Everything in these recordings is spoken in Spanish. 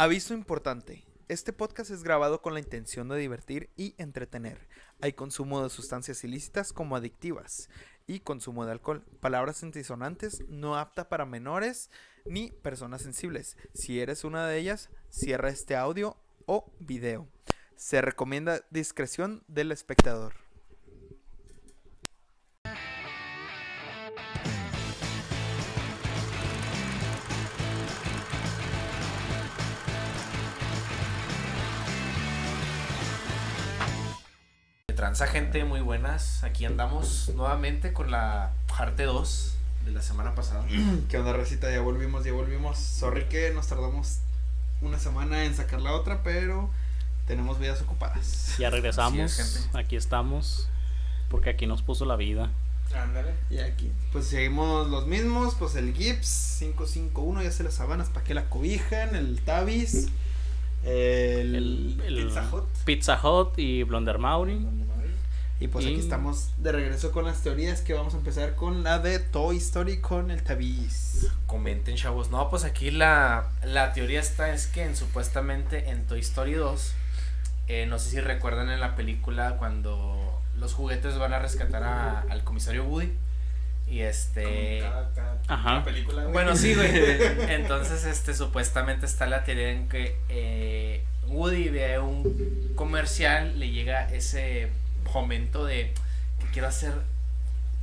Aviso importante. Este podcast es grabado con la intención de divertir y entretener. Hay consumo de sustancias ilícitas como adictivas y consumo de alcohol. Palabras antisonantes no apta para menores ni personas sensibles. Si eres una de ellas, cierra este audio o video. Se recomienda discreción del espectador. Transa gente, muy buenas. Aquí andamos nuevamente con la parte 2 de la semana pasada. ¿Qué onda, Recita? Ya volvimos, ya volvimos. Sorry que nos tardamos una semana en sacar la otra, pero tenemos vidas ocupadas. Ya regresamos, es, gente. aquí estamos, porque aquí nos puso la vida. Ándale. Y aquí, pues seguimos los mismos, pues el Gibbs 551, ya se las sabanas, ¿para qué la cobijan? El Tavis, el, El, el Pizza Hut. Pizza Hut y Blonder Mauri. Y pues y- aquí estamos de regreso con las teorías que vamos a empezar con la de Toy Story con el Tavis. Comenten, chavos. No, pues aquí la, la teoría está es que en, supuestamente en Toy Story 2, eh, no sé si recuerdan en la película cuando los juguetes van a rescatar a- al comisario Woody. Y este... Ajá. película, güey. Bueno, sí, güey. Entonces, este, supuestamente está la teoría en que eh, Woody ve un comercial, le llega ese momento de que quiero hacer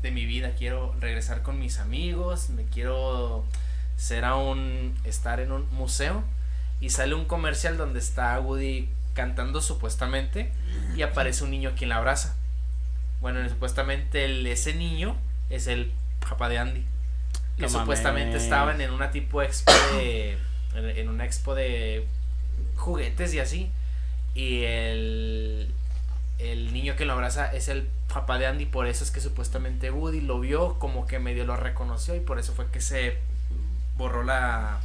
de mi vida, quiero regresar con mis amigos, me quiero ser a un, estar en un museo y sale un comercial donde está Woody cantando supuestamente y aparece un niño quien la abraza. Bueno, supuestamente el- ese niño es el papá de Andy que No supuestamente mames. estaban en una tipo expo de en, en una expo de juguetes y así y el el niño que lo abraza es el papá de Andy por eso es que supuestamente Woody lo vio como que medio lo reconoció y por eso fue que se borró la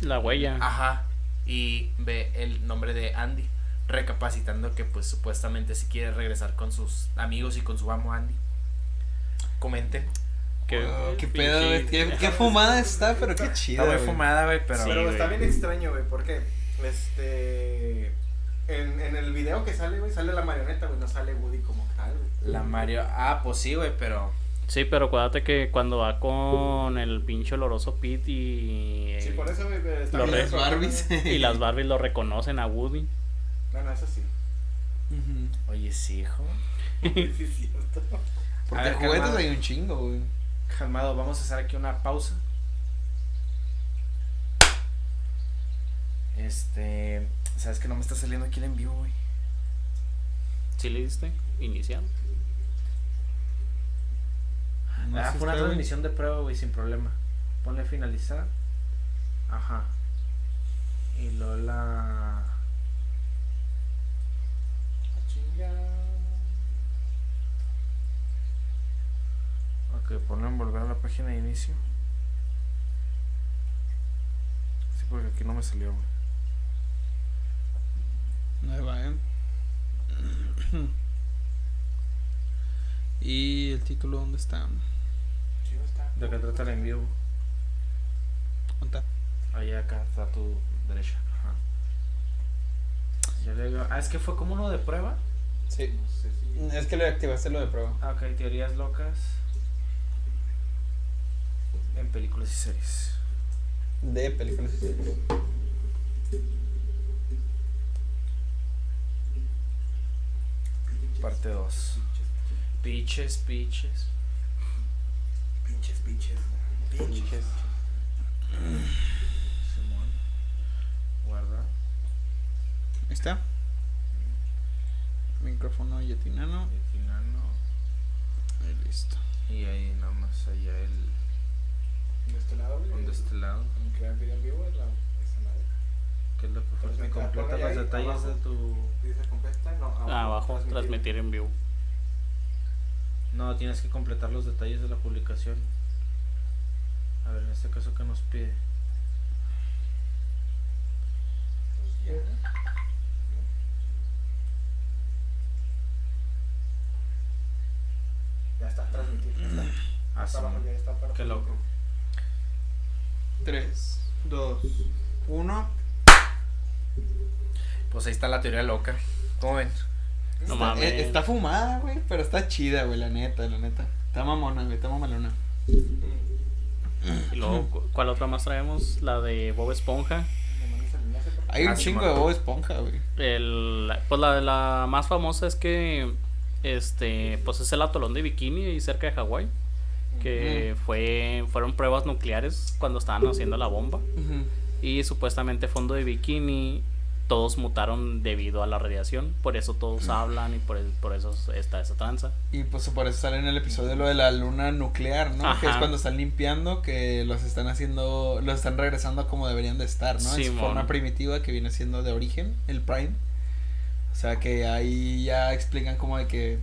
La huella. ajá y ve el nombre de Andy recapacitando que pues supuestamente si quiere regresar con sus amigos y con su amo Andy Wow, qué pinche- pedo, güey. Qué, qué fumada está, pero qué chida. está muy fumada güey pero Sí, Pero está güey. bien extraño, güey, porque este en, en el video que sale, güey, sale la marioneta, güey, no sale Woody como tal, güey. La Mario. Ah, pues sí, güey, pero. Sí, pero acuérdate que cuando va con el pinche oloroso Pete y, Sí, por eso, güey, está Los bien extraño, Barbies. y las Barbies lo reconocen a Woody. No, no, eso sí. Oye, sí, hijo. Sí, es cierto. Porque ver, juguetes calmado. hay un chingo, güey. Calmado, vamos a hacer aquí una pausa. Este. ¿Sabes que no me está saliendo aquí el en vivo, güey? ¿Sí le diste? Inicial. No ah, fue una transmisión de prueba, güey, sin problema. Ponle finalizar. Ajá. Y luego la. Chinga. Ok, ponle en volver a la página de inicio. Sí, porque aquí no me salió, güey. Ahí va, ¿eh? ¿Y el título dónde está? ¿De qué trata el en vivo? ¿Dónde está? Ahí acá está a tu derecha. Ajá. Ya le digo- Ah, es que fue como uno de prueba. Sí. No sé si. Es que le activaste lo de prueba. Ah, ok, teorías locas. En películas y series. De películas y series. Parte 2. Pitches, pitches. Pinches, pinches. Pinches. Simón. Guarda. Ahí está. Micrófono yetinano. Y final no. Y listo. Y ahí nada más allá el. De este lado, güey. De este lado. En crear video en vivo es la. Esa madre. ¿Qué es lo que falta? Transmitir, Completa ponle los ahí, detalles abajo. de tu. Dice completa, no. Ah, abajo, transmitir en vivo. No, tienes que completar los detalles de la publicación. A ver, en este caso, ¿qué nos pide? Pues ya. Ya está, transmitir. Ya está. Ah, Está sí, abajo, ya está para Qué loco. 3, 2, 1. Pues ahí está la teoría loca. ¿Cómo ven? No está, mames. eh, está fumada, güey, pero está chida, güey, la neta, la neta. Está mamona, güey, está mamalona. Y luego, cu- ¿cuál otra más traemos? La de Bob Esponja. Hay un Ah, chingo de Bob Esponja, güey. El, pues la, la más famosa es que este pues es el atolón de Bikini ahí cerca de Hawái que fue fueron pruebas nucleares cuando estaban haciendo la bomba Ujú. Y supuestamente fondo de Bikini todos mutaron debido a la radiación por eso todos hablan y por, el- por eso está esa tranza Y pues por eso sale en el episodio lo de la luna nuclear, ¿no? Que es cuando están limpiando, que los están haciendo, los están regresando a como deberían de estar, ¿no? en su Simón. forma primitiva que viene siendo de origen, el Prime. O sea que ahí ya explican como de que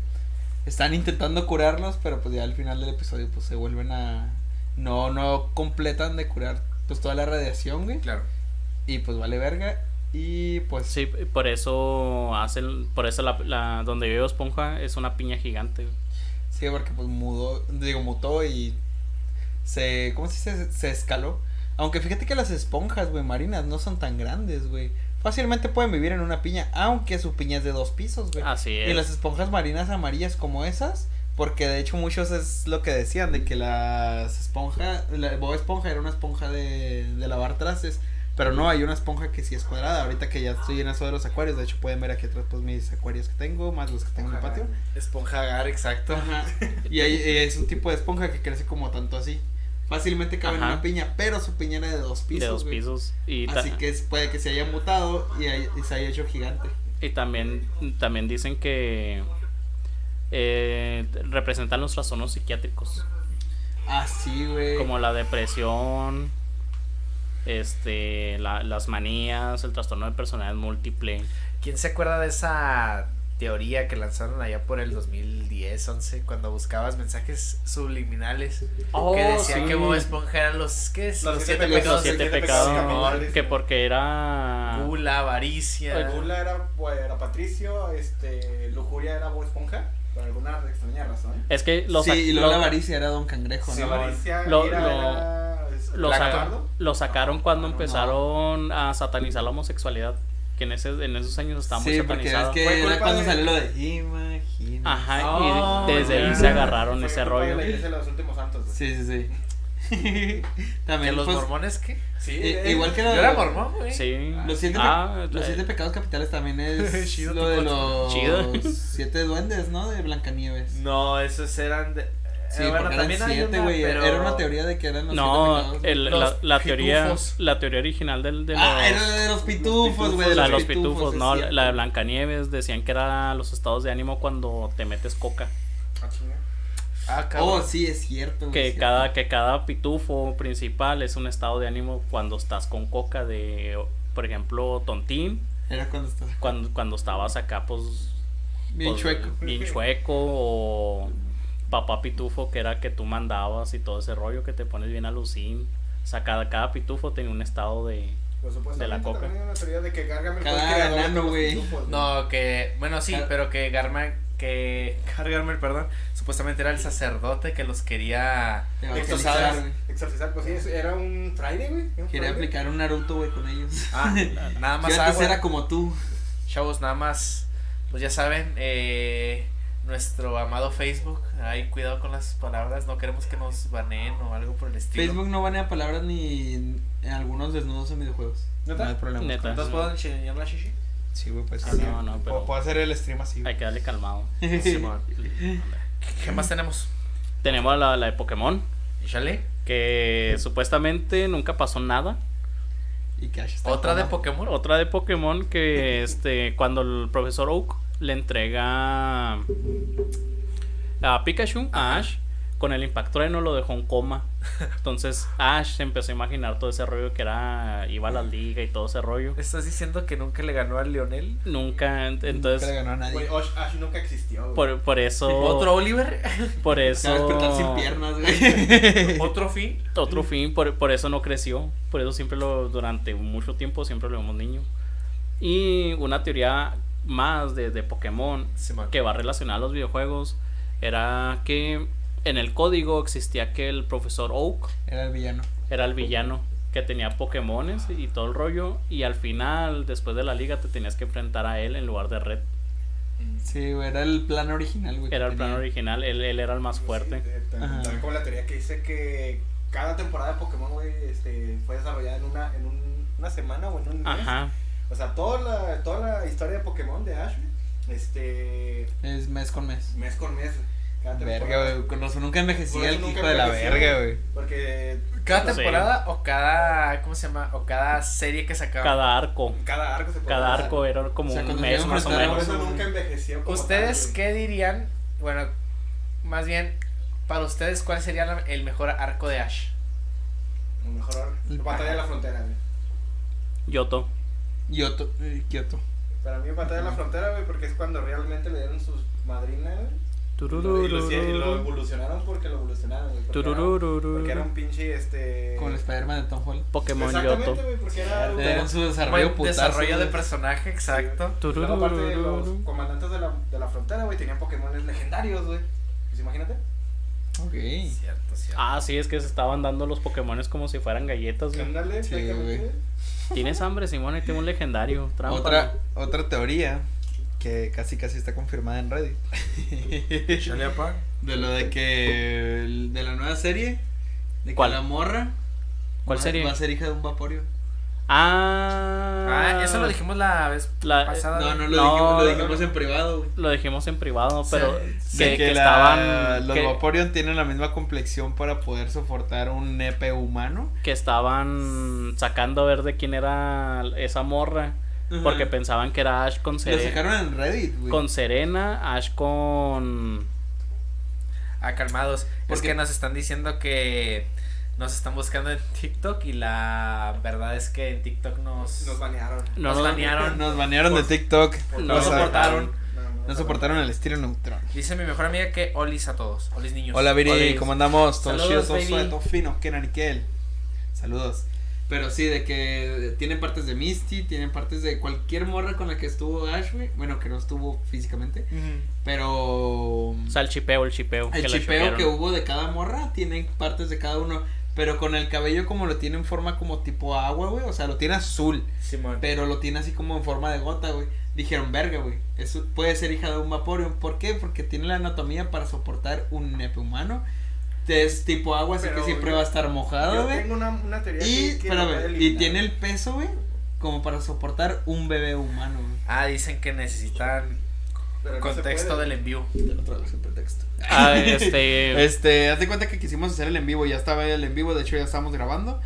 están intentando curarlos, pero pues ya al final del episodio pues se vuelven a... No, no completan de curar pues toda la radiación, güey. Claro. Y pues vale verga. Y pues... sí por eso hacen por eso la, la donde vive Esponja es una piña gigante Sí, porque pues mudó, digo, mutó y se, ¿cómo se dice? Se escaló. Aunque fíjate que las esponjas, güey, marinas no son tan grandes, güey. Fácilmente pueden vivir en una piña, aunque su piña es de dos pisos, güey. así Y es las esponjas marinas amarillas como esas, porque de hecho muchos es lo que decían, de que las esponjas, la Bob Esponja era una esponja de, de lavar trastes, pero no, hay una esponja que sí es cuadrada, ahorita que ya estoy en eso de los acuarios, de hecho pueden ver aquí atrás pues mis acuarios que tengo, más los que tengo en el patio. Esponja agar, exacto. Ajá. Y eh, es un tipo de esponja que crece como tanto así. Fácilmente cabe en Ajá. una piña, pero su piña era de dos pisos. de dos güey. pisos y, Así que es- puede que se haya mutado y, hay- y se haya hecho gigante. y también también dicen que eh, representan los trastornos psiquiátricos Así, güey. como la depresión este la- las manías el trastorno de personalidad múltiple ¿Quién se acuerda de esa teoría que lanzaron allá por el 2010, 11, cuando buscabas mensajes subliminales Oh, que decían sí. que Bob Esponja eran los, ¿qué es? Los Los, siete los pecados. siete siete pecados pecados capitales. que porque era Gula, avaricia. Gula era, era Patricio, este, Lujuria era Bob Esponja, por alguna extraña razón. es que los sí, y luego lo- la avaricia era Don Cangrejo, Sí, ¿no? avaricia, Lo- era, lo, lo sacaron cuando no. empezaron a satanizar la homosexualidad que en ese en esos años estaba muy Sí, porque es satanizado que Fue era cuando de- salió lo de Imagina. ajá Oh, y desde ahí se agarraron Fue ese de rollo La iglesia de los últimos santos. güey. Sí, sí, sí. ¿Que También los pues, mormones qué? Sí, eh, eh, igual que Yo la- era mormón, güey. sí Los siete, pe- Ah, los eh, siete pecados capitales también es Chido lo de los Chido. siete duendes, ¿no? De Blancanieves. No, esos eran de. Sí, eh, bueno, eran también siete, güey. pero- Era una teoría de que eran los no siete pecados. el- Los la, la teoría pitufos. la teoría original del de los, Ah, era de los pitufos, güey. la de los pitufos, no, la de Blancanieves decían que era los estados de ánimo cuando te metes coca. Ah, cabrón. Oh, sí, es cierto. Que es cada, cierto. que cada pitufo principal es un estado de ánimo cuando estás con coca de, por ejemplo, tontín, Era cuando estaba cuando, cuando estabas acá, pues... bien pues, chueco. Bien chueco o papá pitufo, que era que tú mandabas y todo ese rollo que te pones bien alucín. O sea, cada, cada pitufo tenía un estado de... Pues, De la coca. una teoría de que Gargamel fue el Cada enano, güey. No, que. Bueno, sí, Car- pero que Garma. Que Gargamel, perdón. Supuestamente era el sacerdote que los quería. Exorcizar. güey. Exorcizar, pues sí, era un Friday, güey. Quería Friday. aplicar un Naruto, güey, con ellos. Ah, nada más Yo antes agua. era como tú. Chavos, nada más. Pues ya saben, eh, nuestro amado Facebook. Ay, cuidado con las palabras. No queremos que nos baneen o algo por el estilo. Facebook no banea palabras ni en algunos desnudos en videojuegos. ¿Neta? No hay problema. Neta. ¿Entonces puedo enseñar la shishi? Sí, güey, pues Ah, sí. no, no, pero- Puedo- Puedo hacer el stream así. Hay que darle calmado. Simón. ¿Qué más tenemos? Tenemos la, la de Pokémon, Échale. que supuestamente nunca pasó nada. Y que ¿Otra de. Pokémon? Otra de Pokémon que este cuando el profesor Oak le entrega a Pikachu, a Ash, con el impacto no lo dejó en coma. Entonces Ash se empezó a imaginar todo ese rollo que era, iba a la liga y todo ese rollo. ¿Estás diciendo que nunca le ganó a Lionel? Nunca, ent- Nunca le entonces ganó a nadie. Ash, Ash nunca existió, güey. por, por eso, ¿Otro Oliver? por Se va a eso, despertar sin piernas, güey. ¿Otro fin? otro fin, por, por eso no creció, por eso siempre lo, durante mucho tiempo siempre lo vemos niño. Y una teoría más de, de Pokémon que va relacionada a los videojuegos era que en el código existía que el profesor Oak Era el villano. era el villano que tenía Pokémones y todo el rollo. Y al final, después de la liga, te tenías que enfrentar a él en lugar de Red. Sí, güey, era el plan original, güey. Era el plan original, él, él era el más fuerte. Sí, como la teoría que dice que cada temporada de Pokémon, güey, este, fue desarrollada en una, en un- una semana o en un mes. Ajá. O sea, toda la, toda la historia de Pokémon de Ash, güey, este, Es mes con mes. mes con mes, güey, cada. Verga, güey. Con razón nunca envejecía el hijo de la verga, güey. Porque Cada Sí. temporada o cada. ¿Cómo se llama? O cada serie que sacaba. Cada arco. cada arco se Cada arco era como O sea, un mes más o enfrentaron Por menos. eso nunca envejeció. como ¿Ustedes tal, güey. qué dirían? Bueno, más bien, para ustedes, ¿cuál sería la- el mejor arco de Ash? Lo mejor El- Batalla de la Frontera, güey. Yoto. Kyoto. eh, Kyoto. Para mí Batalla de la Frontera, güey, porque es cuando realmente le dieron sus madrinas, güey. Y lo, y lo evolucionaron porque lo evolucionaron, güey. Porque, era- porque era un pinche, este... Como el Spider-Man de Tom Holland. Pokémon Exactamente, Yoto. güey, porque era... Dieron su desarrollo putazo, desarrollo de personaje, exacto. Y luego, aparte de los comandantes de la, de la frontera, güey, tenían Pokémon legendarios, güey. Pues imagínate. Ok. Cierto, cierto. Ah, sí, es que se estaban dando los Pokémones como si fueran galletas, güey. Ándale, Sí, exactamente. güey. Tienes hambre, Simón, y tengo un legendario. Trampa. Otra, otra teoría que casi casi está confirmada en Reddit. De lo de que de la nueva serie de que ¿Cuál? la morra ¿Cuál va, serie? va a ser hija de un vaporio. Ah. Ah, eso lo dijimos la vez La- pasada. No, no lo No, dijimos, lo no, dijimos en privado, güey. Lo dijimos en privado, pero O que, que la- estaban. los que, Vaporeon tienen la misma complexión para poder soportar un nepe humano. que estaban sacando a ver de quién era esa morra. Porque pensaban que era Ash con Lo Serena. sacaron en Reddit, güey. Con Serena, Ash con. Ah, calmados. Es Porque- que nos están diciendo que nos están buscando en TikTok y la verdad es que en TikTok nos, Nos banearon. No, nos no, banearon. Nos banearon de TikTok. por- No O sea, soportaron. No soportaron el estilo neutrón. Dice mi mejor amiga que olis a todos. Olis niños. Hola Viri. ¿cómo andamos? Todos Saludos, chidos, todos baby. suaves, todos finos, Kenan y Kel. Saludos. Pero sí, de que tienen partes de Misty, tienen partes de cualquier morra con la que estuvo Ash, güey. Bueno, que no estuvo físicamente, pero O sea, el chipeo, el chipeo. el que chipeo hubo de cada morra tiene partes de cada uno. Pero con el cabello como lo tiene en forma como tipo agua, güey. O sea, lo tiene azul. Simón. Pero lo tiene así como en forma de gota, güey. Dijeron, verga, güey. Eso puede ser hija de un Vaporeon. ¿Por qué? Porque tiene la anatomía para soportar un nepe humano. Es tipo agua, así que siempre yo- va a estar mojado, güey. tengo una, una teoría Y, que- que tiene el peso, güey, como para soportar un bebé humano, güey. Ah, dicen que necesitan Pero contexto del envío. Te lo traduzco en pretexto. Ah, este. Este, haz de cuenta que quisimos hacer el en vivo, ya estaba el en vivo, de hecho ya estábamos grabando.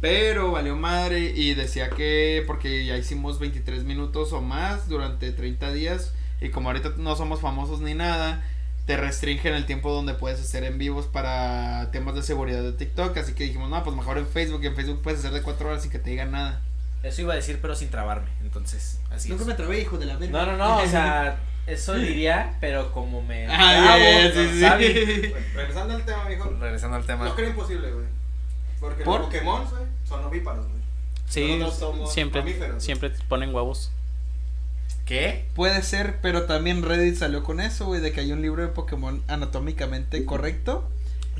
Pero valió madre y decía que porque ya hicimos 23 minutos o más durante 30 días y como ahorita no somos famosos ni nada, te restringen el tiempo donde puedes hacer en vivos para temas de seguridad de TikTok, así que dijimos, no, pues mejor en Facebook, y en Facebook puedes hacer de 4 horas sin que te digan nada. Eso iba a decir, pero sin trabarme. Entonces, así Nunca es. me trabé, hijo de la verga. No, no, no, o sea, eso diría, pero como me. Ah, ya, sí, no sí. sabe. Bueno, regresando al tema, mijo. Regresando al tema. No creo imposible, güey. Porque ¿Por? los Pokémon, güey, son ovíparos, güey. Sí, somos siempre, mamíferos. siempre te ponen huevos. ¿Qué? Puede ser, pero también Reddit salió con eso, güey, de que hay un libro de Pokémon anatómicamente correcto.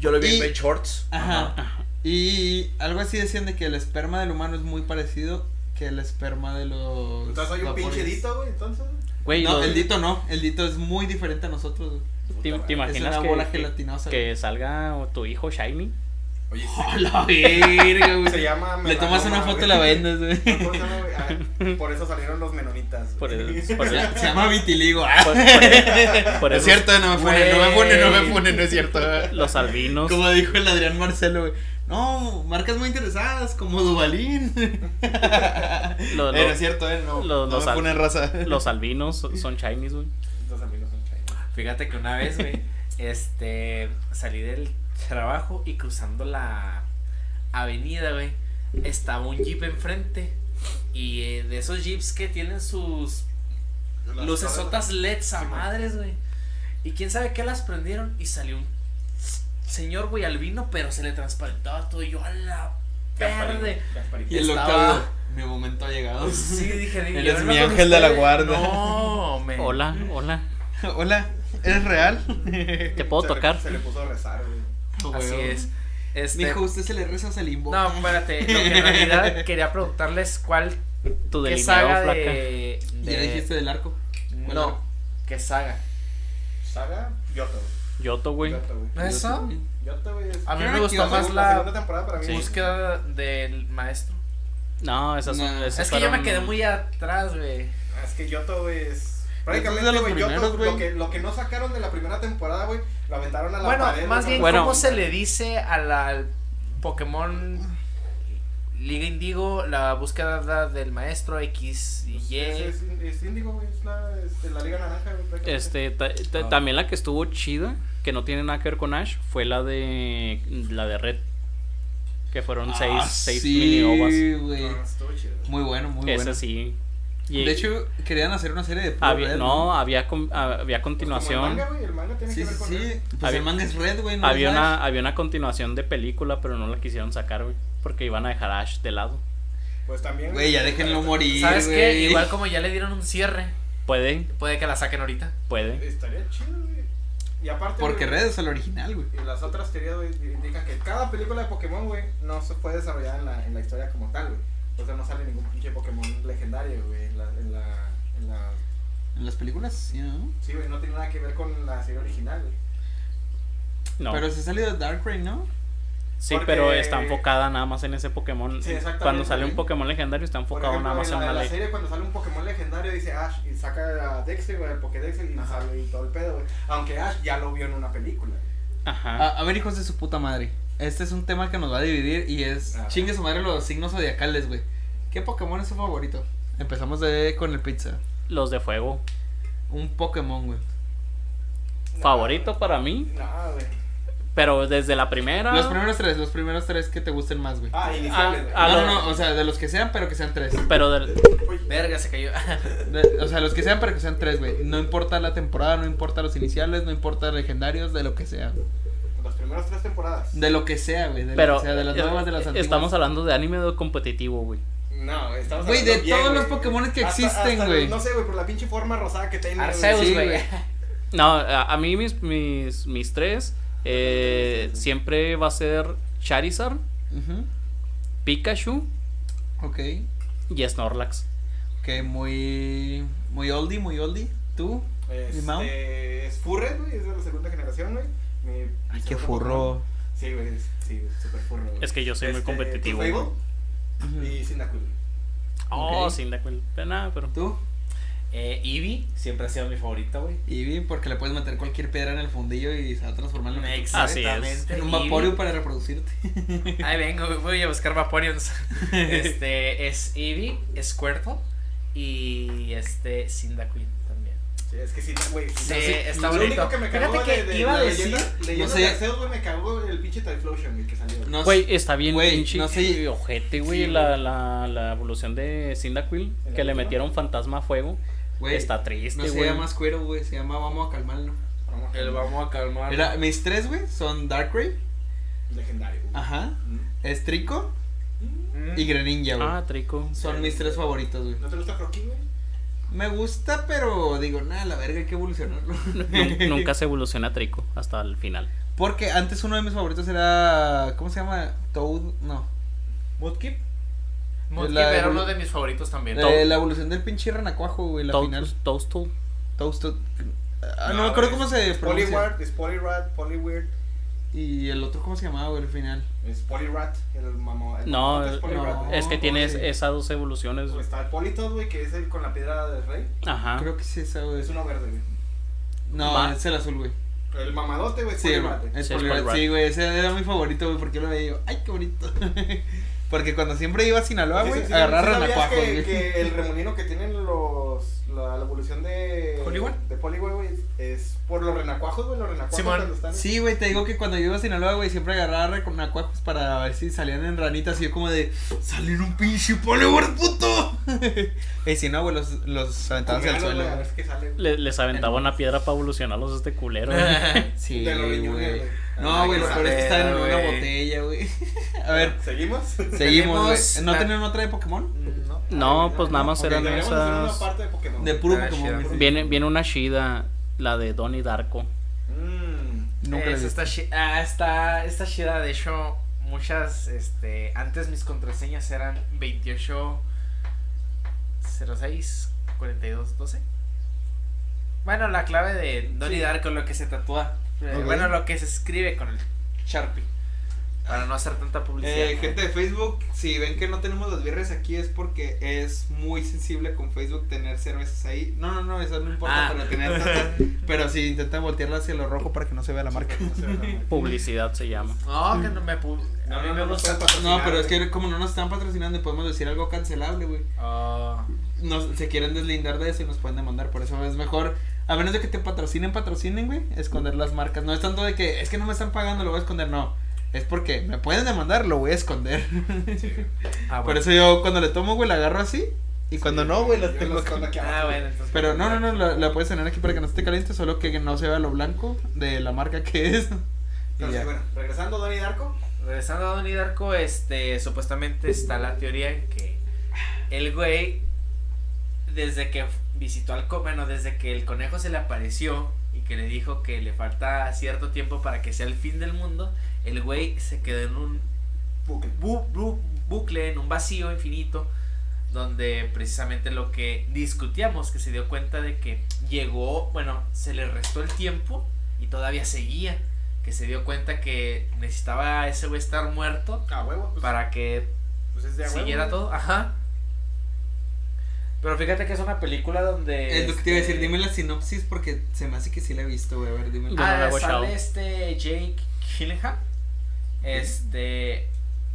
Yo lo vi en Ben Shorts. Ajá. Y algo así decían de que el esperma del humano es muy parecido que el esperma de los. Entonces soy un vapores. pinche dito, güey, entonces. Güey, No, el dito no. El dito es muy diferente a nosotros. güey. ¿te, imaginas es una que, bola que- gelatinosa. que salga tu hijo Shiny? Oye, la verga, güey. Se llama Le tomas una foto y la vendes, güey. ¿Por, qué no? Ah, por eso salieron los menonitas. Por por Se, llama vitiligo. ah. Por, por- por es eso cierto, no me funen, no me funen, no me funen, no es cierto. los albinos. Como dijo el Adrián Marcelo, güey. No, marcas muy interesadas, como Dubalín. Lo- es cierto, eh, no, lo- no los me al- funen raza. Los albinos son Chinese, güey. Los amigos son chairos. Fíjate que una vez, güey, este, salí del trabajo y cruzando la avenida, güey, estaba un jeep enfrente. Y eh, de esos jeeps que tienen sus lucesotas LEDs a Sí, madres, güey. Y quién sabe qué las prendieron y salió un señor, güey, albino, pero se le transparentaba todo. Y yo a la verde. Y el Estaba- Octavio, mi momento ha llegado. Sí, dije, dije, Eres mi ángel de la guarda. No, me. Hola, hola. Hola, ¿eres real? ¿Te puedo Se le- tocar? Se le puso a rezar, güey. Así es. Este, Mijo, usted se le reza a limbo. no, espérate. Lo que en realidad quería preguntarles cuál. Tu ¿Qué saga flaca. de, Ya de- dijiste del arco. ¿Cuál No, arco? ¿qué saga? Saga, Yoto. Yoto, güey. ¿No es eso? Yoto, güey. A mí Creo me que gustó más la la segunda temporada para mí. Sí. búsqueda del maestro. No, esas son. No. esas Es que yo me quedé muy atrás, güey. Ah, Es que Yoto, güey, es. Prácticamente, güey, primeros, güey. lo que, lo que no sacaron de la primera temporada, güey, lo aventaron a la Bueno, pared. más bien, Bueno. ¿cómo se le dice a la al Pokémon Liga Indigo la búsqueda del maestro X y Y? Es, es, es Índigo, güey, es la, este, la Liga Naranja, güey. Este, ta- ta- Ah. también la que estuvo chida, que no tiene nada que ver con Ash, fue la de la de Red. Que fueron seis, Ah, seis sí, mini ovas. chido. Muy bueno, muy Esa bueno. sí. Y De hecho, querían hacer una serie de puro había, Red, no, había, com- había Pues como continuación. el manga, güey, el manga tiene Sí, que sí, ver con sí. Red. Pues Había- el manga es red, güey. No había una, Ash. había una continuación de película, pero no la quisieron sacar, güey. Porque iban a dejar a Ash de lado. Pues también. Güey, ya déjenlo morir. ¿Sabes qué? Igual como ya le dieron un cierre, Puede, puede que la saquen ahorita. puede. Estaría chido, güey. Y aparte. Porque güey, Red es el original, güey. Y las otras teorías, güey, indican que cada película de Pokémon, güey, no se puede desarrollar en la, en la historia como tal, güey. O sea, no sale ningún pinche Pokémon legendario, güey, en la, en la, en la... En las películas, sí, ¿no? Sí, güey, no tiene nada que ver con la serie original, güey. No. Pero se ha salido de Darkrai, ¿no? sí, porque- pero está enfocada nada más en ese Pokémon. Sí, exactamente, Cuando sale un. Pokémon legendario está enfocado ejemplo, nada más en en la, una en la ley. serie cuando sale un Pokémon legendario dice Ash y saca a Dexter, güey, el Pokédex y Ajá. sale y todo el pedo, güey. Aunque Ash ya lo vio en una película. güey. Ajá. A, a ver, hijos de su puta madre. Este es un tema que nos va a dividir y es Ajá. chingue su madre los signos zodiacales, güey. ¿Qué Pokémon es su favorito? Empezamos de con el pizza. Los de fuego. Un Pokémon, güey. Favorito para mí. No, güey. Pero desde la primera. Los primeros tres, los primeros tres que te gusten más, güey. Ah, iniciales, güey. Ah, no, no, no, o sea, de los que sean, pero que sean tres. Pero del- Uy. Verga, se cayó. De- o sea, los que sean, pero que sean tres, güey. No importa la temporada, no importa los iniciales, no importa legendarios, de lo que sea. Primeras tres temporadas. De lo que sea, güey. De pero lo que sea, de las eh, nuevas, de las antiguas. estamos hablando de anime o competitivo, güey. No, güey, estamos Güey, hablando de bien, todos los Pokémones que Hasta- existen, güey. No sé, güey, por la pinche forma rosada que tiene. Arceus, güey. No, a, a mí mis, mis, mis tres eh, siempre va a ser Charizard, Ujú. Pikachu Ok. y Snorlax. Ok, muy. Muy oldie, muy oldie. ¿Tú? Este, es Furret, güey, es de la segunda generación, güey. Mi qué furro. Sí, güey, es- sí, super furro. güey. Es que yo soy muy Este, competitivo. Y Cyndaquil. Oh, Ok. sin Pero nada, pero. ¿Tú? Eh, Eevee siempre ha sido mi favorita, güey. Eevee, porque le puedes meter cualquier piedra en el fundillo y se va a transformar en, es. en un. Vaporeon para reproducirte. Ahí vengo, voy a buscar Vaporeons. este es Eevee, Squirtle y este Cyndaquil. Sí, es que sí, güey. Sí, sí, está lo bonito. único que me cagó Fíjate que de, de iba a decir- leyenda, leyenda no sé. de Arceus, güey, me cagó el pinche Typhlosion, güey, que salió. No Güey, está bien Güey, pinche no sé- ojete, güey, Sí, la, la, la evolución de Cyndaquil, ¿En la que le metieron fantasma a fuego. Güey, está triste, No se güey. llama Squirtle, güey. Se llama Vamos a calmarlo. Vamos a El vamos a calmar. Era, mis tres, güey, son Darkrai. Legendario. güey. Ajá. Mm. Estrico Mm. y Greninja, güey. Ah, Trico. Son mis tres favoritos, güey. ¿No te gusta Croquis, güey? Me gusta, pero digo, nada, la verga hay que evolucionarlo. Nun- Nunca se evoluciona Trico hasta el final. Porque antes uno de mis favoritos era. ¿Cómo se llama? Toad. No. Mudkip. Mudkip La- era uno de mis favoritos también. Eh, la evolución del pinche renacuajo, güey, la Toad- final. Toadstool. Toasted. Ah, no, me acuerdo cómo se Es pronuncia. Poliwart, es. Y el otro, ¿cómo se llamaba, güey, el final? Es Poliwrat, el mamá. el No, es no. Es que tienes sí. esas dos evoluciones. O Está el Politoed, güey, que es el con la piedra del rey. Ajá. Creo que sí, esa, güey. Es uno verde, güey. No, es el azul, güey. El mamadote, güey, es Sí, Poliwrat. güey. es es. Poliwrat. Sí, güey, ese era mi favorito, güey, porque yo lo veía y yo, ay, qué bonito. porque cuando siempre iba a Sinaloa, güey, sí, sí, agarrar ¿sí sabías renacuajos, que, que el remolino que tienen los la, la evolución de ¿Poliwag? de Poliwag, güey, es por los renacuajos, güey, los renacuajos Simón. cuando están Sí, güey, te digo que cuando yo iba a Sinaloa, güey, siempre agarraba renacuajos para ver si salían en ranitas y yo como de, salen un pinche Poliwag, puto. y si no, güey, los, los aventaban hacia el suelo, güey. ver qué sale. Le- les aventaba una piedra para evolucionarlos este culero. güey. Sí, güey. No, güey, los Ay, peores que estaban en una botella, güey. A ver, ¿Seguimos? seguimos. ¿No la- tenían otra de Pokémon? No. No, pues nada más eran hacer una esas. parte de Pokémon. De puro Ah, Pokémon. Viene, viene una Shida, la de Donnie Darko. Mm. Nunca está, chi- ah, está, está chida. De hecho, muchas, este, antes mis contraseñas eran 28 06 42 12. Bueno, la clave de Donnie Sí. Darko, lo que se tatúa. Bueno, lo que se escribe con el Sharpie. Para no hacer tanta publicidad. Eh, gente de Facebook, si ven que no tenemos las birres aquí es porque es muy sensible con Facebook tener cervezas ahí. No, no, no, eso no importa, Ah. pero tener tantas- Pero si intentan voltearla hacia lo rojo para que no se vea la marca. No se ve la marca. Publicidad se llama. No, que no me pu- No, A mí no, me gusta. No, pero es que como no nos están patrocinando, podemos decir algo cancelable, güey. Ah, Nos, se quieren deslindar de eso y nos pueden demandar. Por eso es mejor, a menos de que te patrocinen, patrocinen, güey, esconder las marcas. No es tanto de que es que no me están pagando, lo voy a esconder. No, es porque me pueden demandar, lo voy a esconder. ah, Por eso yo cuando le tomo, güey, la agarro así. Y cuando no, güey, las tengo los aquí. aquí Ah, bueno, entonces. Pero no, no, no, la, la puedes tener aquí para que no esté caliente, solo que no se vea lo blanco de la marca que es. Pero sí, bueno, regresando a Donnie Darko. Regresando a Donnie Darko, este, supuestamente está la teoría en que el güey, desde que visitó al co- bueno, desde que el conejo se le apareció y que le dijo que le falta cierto tiempo para que sea el fin del mundo, el güey se quedó en un Bucle. bu- bu- bucle, en un vacío infinito, donde precisamente lo que discutíamos, que se dio cuenta de que llegó, bueno, se le restó el tiempo y todavía seguía, que se dio cuenta que necesitaba ese güey estar muerto A huevo. Pues, para que pues es de a huevo. siguiera todo, ajá. Pero fíjate que es una película donde... Es lo que te iba a decir, este, dime la sinopsis porque se me hace que sí la he visto, güey. A ver, dime. Ah, la watchado. sale este Jake Gyllenhaal. Este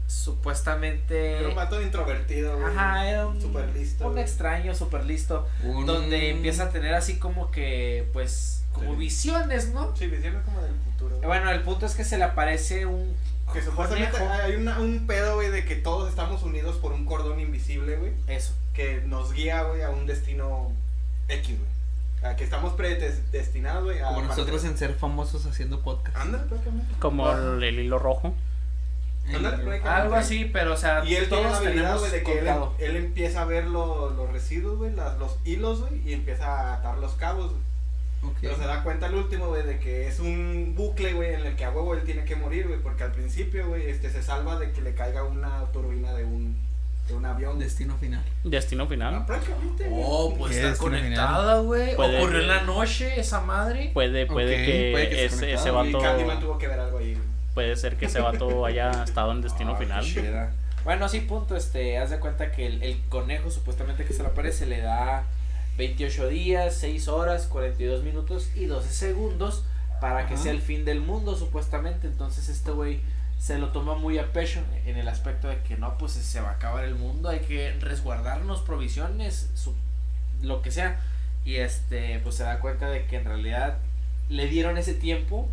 supuestamente Era un vato introvertido, güey. Ajá, era un, Súper listo. un güey. extraño, súper listo. Un- Donde empieza a tener así como que, pues, como Sí. visiones, ¿no? Sí, visiones como del futuro. güey. Bueno, el punto es que se le aparece un que supuestamente conejo. hay una- un pedo, güey, de que todos estamos unidos por un cordón invisible, güey. Eso. Que nos guía, güey, a un destino X, güey. A que estamos predestinados, güey. a Como nosotros aparecer- en ser famosos haciendo podcast. Ándale, prácticamente. Como el, el hilo rojo. Ándale, prácticamente. Algo así, pero o sea, Y él tiene la habilidad, tenemos güey, de que él, contado. él empieza a ver lo- los residuos, güey, los hilos, güey, y empieza a atar los cabos, güey. Pero se da cuenta al último, güey, de que es un bucle, güey, en el que a huevo él tiene que morir, güey, porque al principio, güey, este, se salva de que le caiga una turbina de un, de un avión. Destino final. Destino Ah, final. prácticamente, güey. Oh, pues ¿Qué está conectada, güey. Puede- Ocurrió en la noche esa madre. Puede, puede Ok, que, puede que se ese, ese Y vato. Candyman tuvo que ver algo ahí. Puede ser que ese vato haya estado en destino Ah, final. Bueno, sí, punto, este, haz de cuenta que el, el conejo supuestamente que se le aparece le da 28 días, 6 horas, 42 minutos y 12 segundos para que sea el fin del mundo supuestamente. Entonces este güey se lo toma muy a pecho en el aspecto de que no, pues se va a acabar el mundo, hay que resguardarnos provisiones, su- lo que sea. Y este, pues se da cuenta de que en realidad le dieron ese tiempo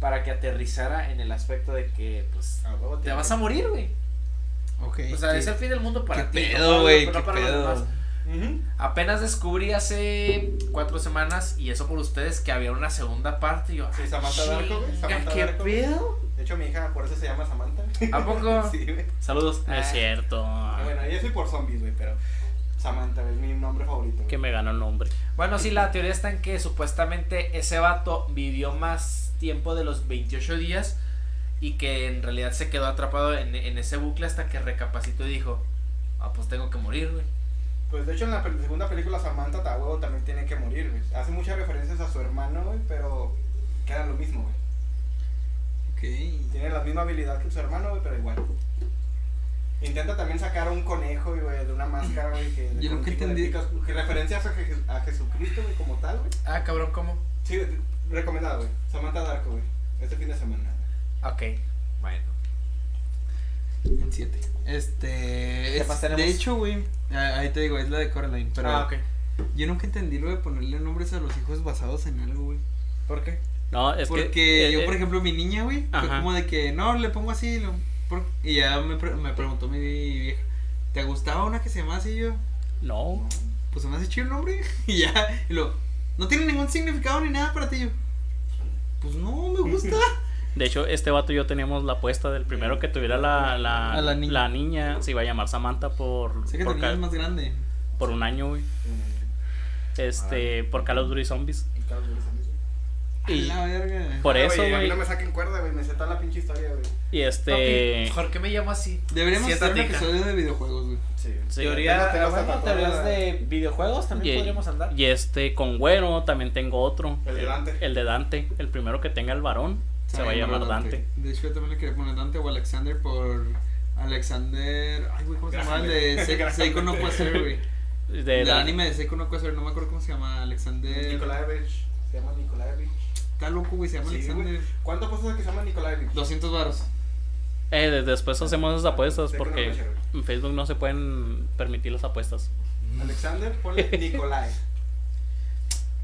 para que aterrizara en el aspecto de que, pues, te vas que- a morir, güey. Ok. O sea, ¿qué- es el fin del mundo para ti. pedo, no qué para los. Apenas descubrí hace cuatro semanas, y eso por ustedes, que había una segunda parte. Y yo, Sí, Samantha Darko, güey, "Chinga, Samantha ¿qué Darko". pedo? De hecho, mi hija por eso se llama Samantha. ¿A poco? sí, güey. Saludos. No es Ah, cierto. Bueno, yo soy por zombies, güey, pero Samantha es mi nombre favorito. güey. Que me gana el nombre. Bueno, sí, la teoría está en que supuestamente ese vato vivió más tiempo de los 28 días y que en realidad se quedó atrapado en, en ese bucle hasta que recapacitó y dijo, ah, pues tengo que morir, güey. Pues de hecho en la segunda película Samantha ta huevo también tiene que morir, güey. Hace muchas referencias a su hermano, güey, pero queda lo mismo, güey. Ok. Tiene la misma habilidad que su hermano, güey, pero igual. Intenta también sacar a un conejo, güey, de una máscara, güey, que Yo de entendí. que referencias a, Je- a Jesucristo, güey, como tal, güey. Ah, cabrón, ¿cómo? Sí, recomendado, güey. Samantha Darko, güey. Este fin de semana. Ok, bueno. En 7. Este. ¿Qué es- más tenemos? de hecho, güey. ah, Ahí te digo, es la de Coraline. Pero ah, ok. yo nunca entendí lo de ponerle nombres a los hijos basados en algo, güey. ¿Por qué? No, es Porque que. eh, yo, eh, por ejemplo, mi niña, güey, fue como de que, no, le pongo así, lo- por- y ya me, pre- me preguntó mi vieja, ¿te gustaba una que se llama así? Y yo, No. pues se me hace chido el nombre, y ya, y lo, no tiene ningún significado ni nada para ti, Y yo, pues no, me gusta. De hecho, este vato y yo teníamos la apuesta del primero que tuviera la, la, A la niña. la niña se iba a llamar Samantha por, sé que por, tu niña ca- es más grande. por un año, güey. Este, por Call of Duty Zombies. y La verga. por Ah, eso, güey, A mí no me saquen cuerda, güey. Me sé toda la pinche historia, güey. Y este. ¿Por qué me llamo así? Deberíamos hacer un episodio de videojuegos, güey. Sí. Sí. Teoría, hasta bueno, teorías la- de videojuegos también Y, podríamos andar. y este con Güero también tengo otro. El de Dante. El de Dante. El primero que tenga el varón se va a llamar Dante. De hecho, yo también le quería poner Dante o Alexander por Alexander. Ay, güey, ¿cómo se llama? El de Se-. Seiko no Quasar, güey. De Del Dan- anime de Seiko no Quasar, no me acuerdo cómo se llama. Alexander. Nikolaevich. Se llama Nikolaevich. Está loco, güey, se llama Sí, Alexander. güey. ¿Cuánto apuestas que se llama Nikolaevich? 200 varos. Eh, de- después hacemos esas apuestas porque la en Facebook no se pueden permitir las apuestas. Alexander, ponle Nikolai.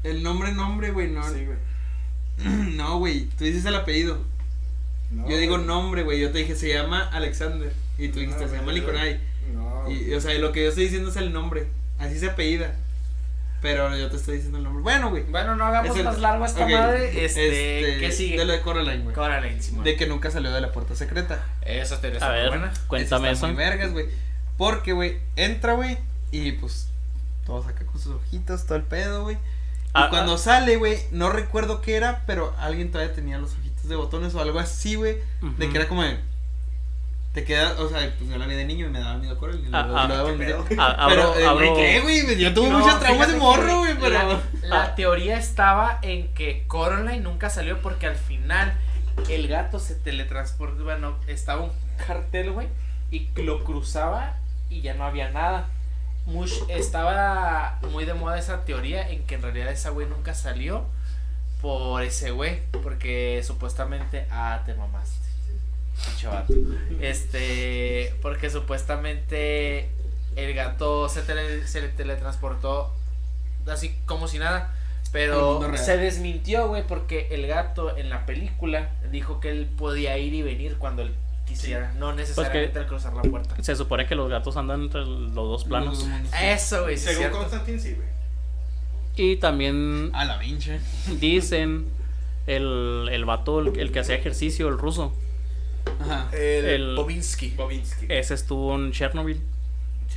El nombre, nombre, güey, no. Sí, güey. No, güey, tú dices el apellido. No, Yo digo nombre, güey. Yo te dije, se llama Alexander. Y tú dijiste, No, se llama Nikolai. No. Y, o sea, lo que yo estoy diciendo es el nombre. Así se apellida. Pero yo te estoy diciendo el nombre. Bueno, güey. Bueno, no hagamos Es el- más largo esta madre. Este, ¿qué sigue? De lo de Coraline, güey. Coraline, Simón. De que nunca salió de la puerta secreta. Esa teoría A ver, buena. cuéntame Está eso. muy vergas, güey. Porque, güey, entra, güey. Y pues, todos acá con sus ojitos, todo el pedo, güey. Y Ah, cuando ah. sale, güey, no recuerdo qué era, pero alguien todavía tenía los ojitos de botones o algo así, güey. De que era como de. Te queda, o sea, pues yo la vi de niño y me daba miedo Coraline. y Ah, ah, Pero, eh, ¿qué, güey? Yo tuve No, muchos traumas de morro, güey, pero. La, la teoría estaba en que Coraline nunca salió porque al final el gato se teletransportó. Bueno, estaba un cartel, güey, y lo cruzaba y ya no había nada. Mush, estaba muy de moda esa teoría en que en realidad esa güey nunca salió por ese güey, porque supuestamente, ah, te mamaste. pinche vato. Este, porque supuestamente el gato se, tele- se le teletransportó así como si nada. Pero se desmintió, güey, porque el gato en la película dijo que él podía ir y venir cuando él quisiera, no necesariamente al cruzar la puerta. Se supone que los gatos andan entre los dos planos. Eso, güey, sí es Según cierto. Constantine, sí, güey. Y también A la pinche. dicen el, el vato, el, el que hacía ejercicio, el ruso, Ajá. El, El- Bobinsky. Bobinsky. ese estuvo en Chernobyl.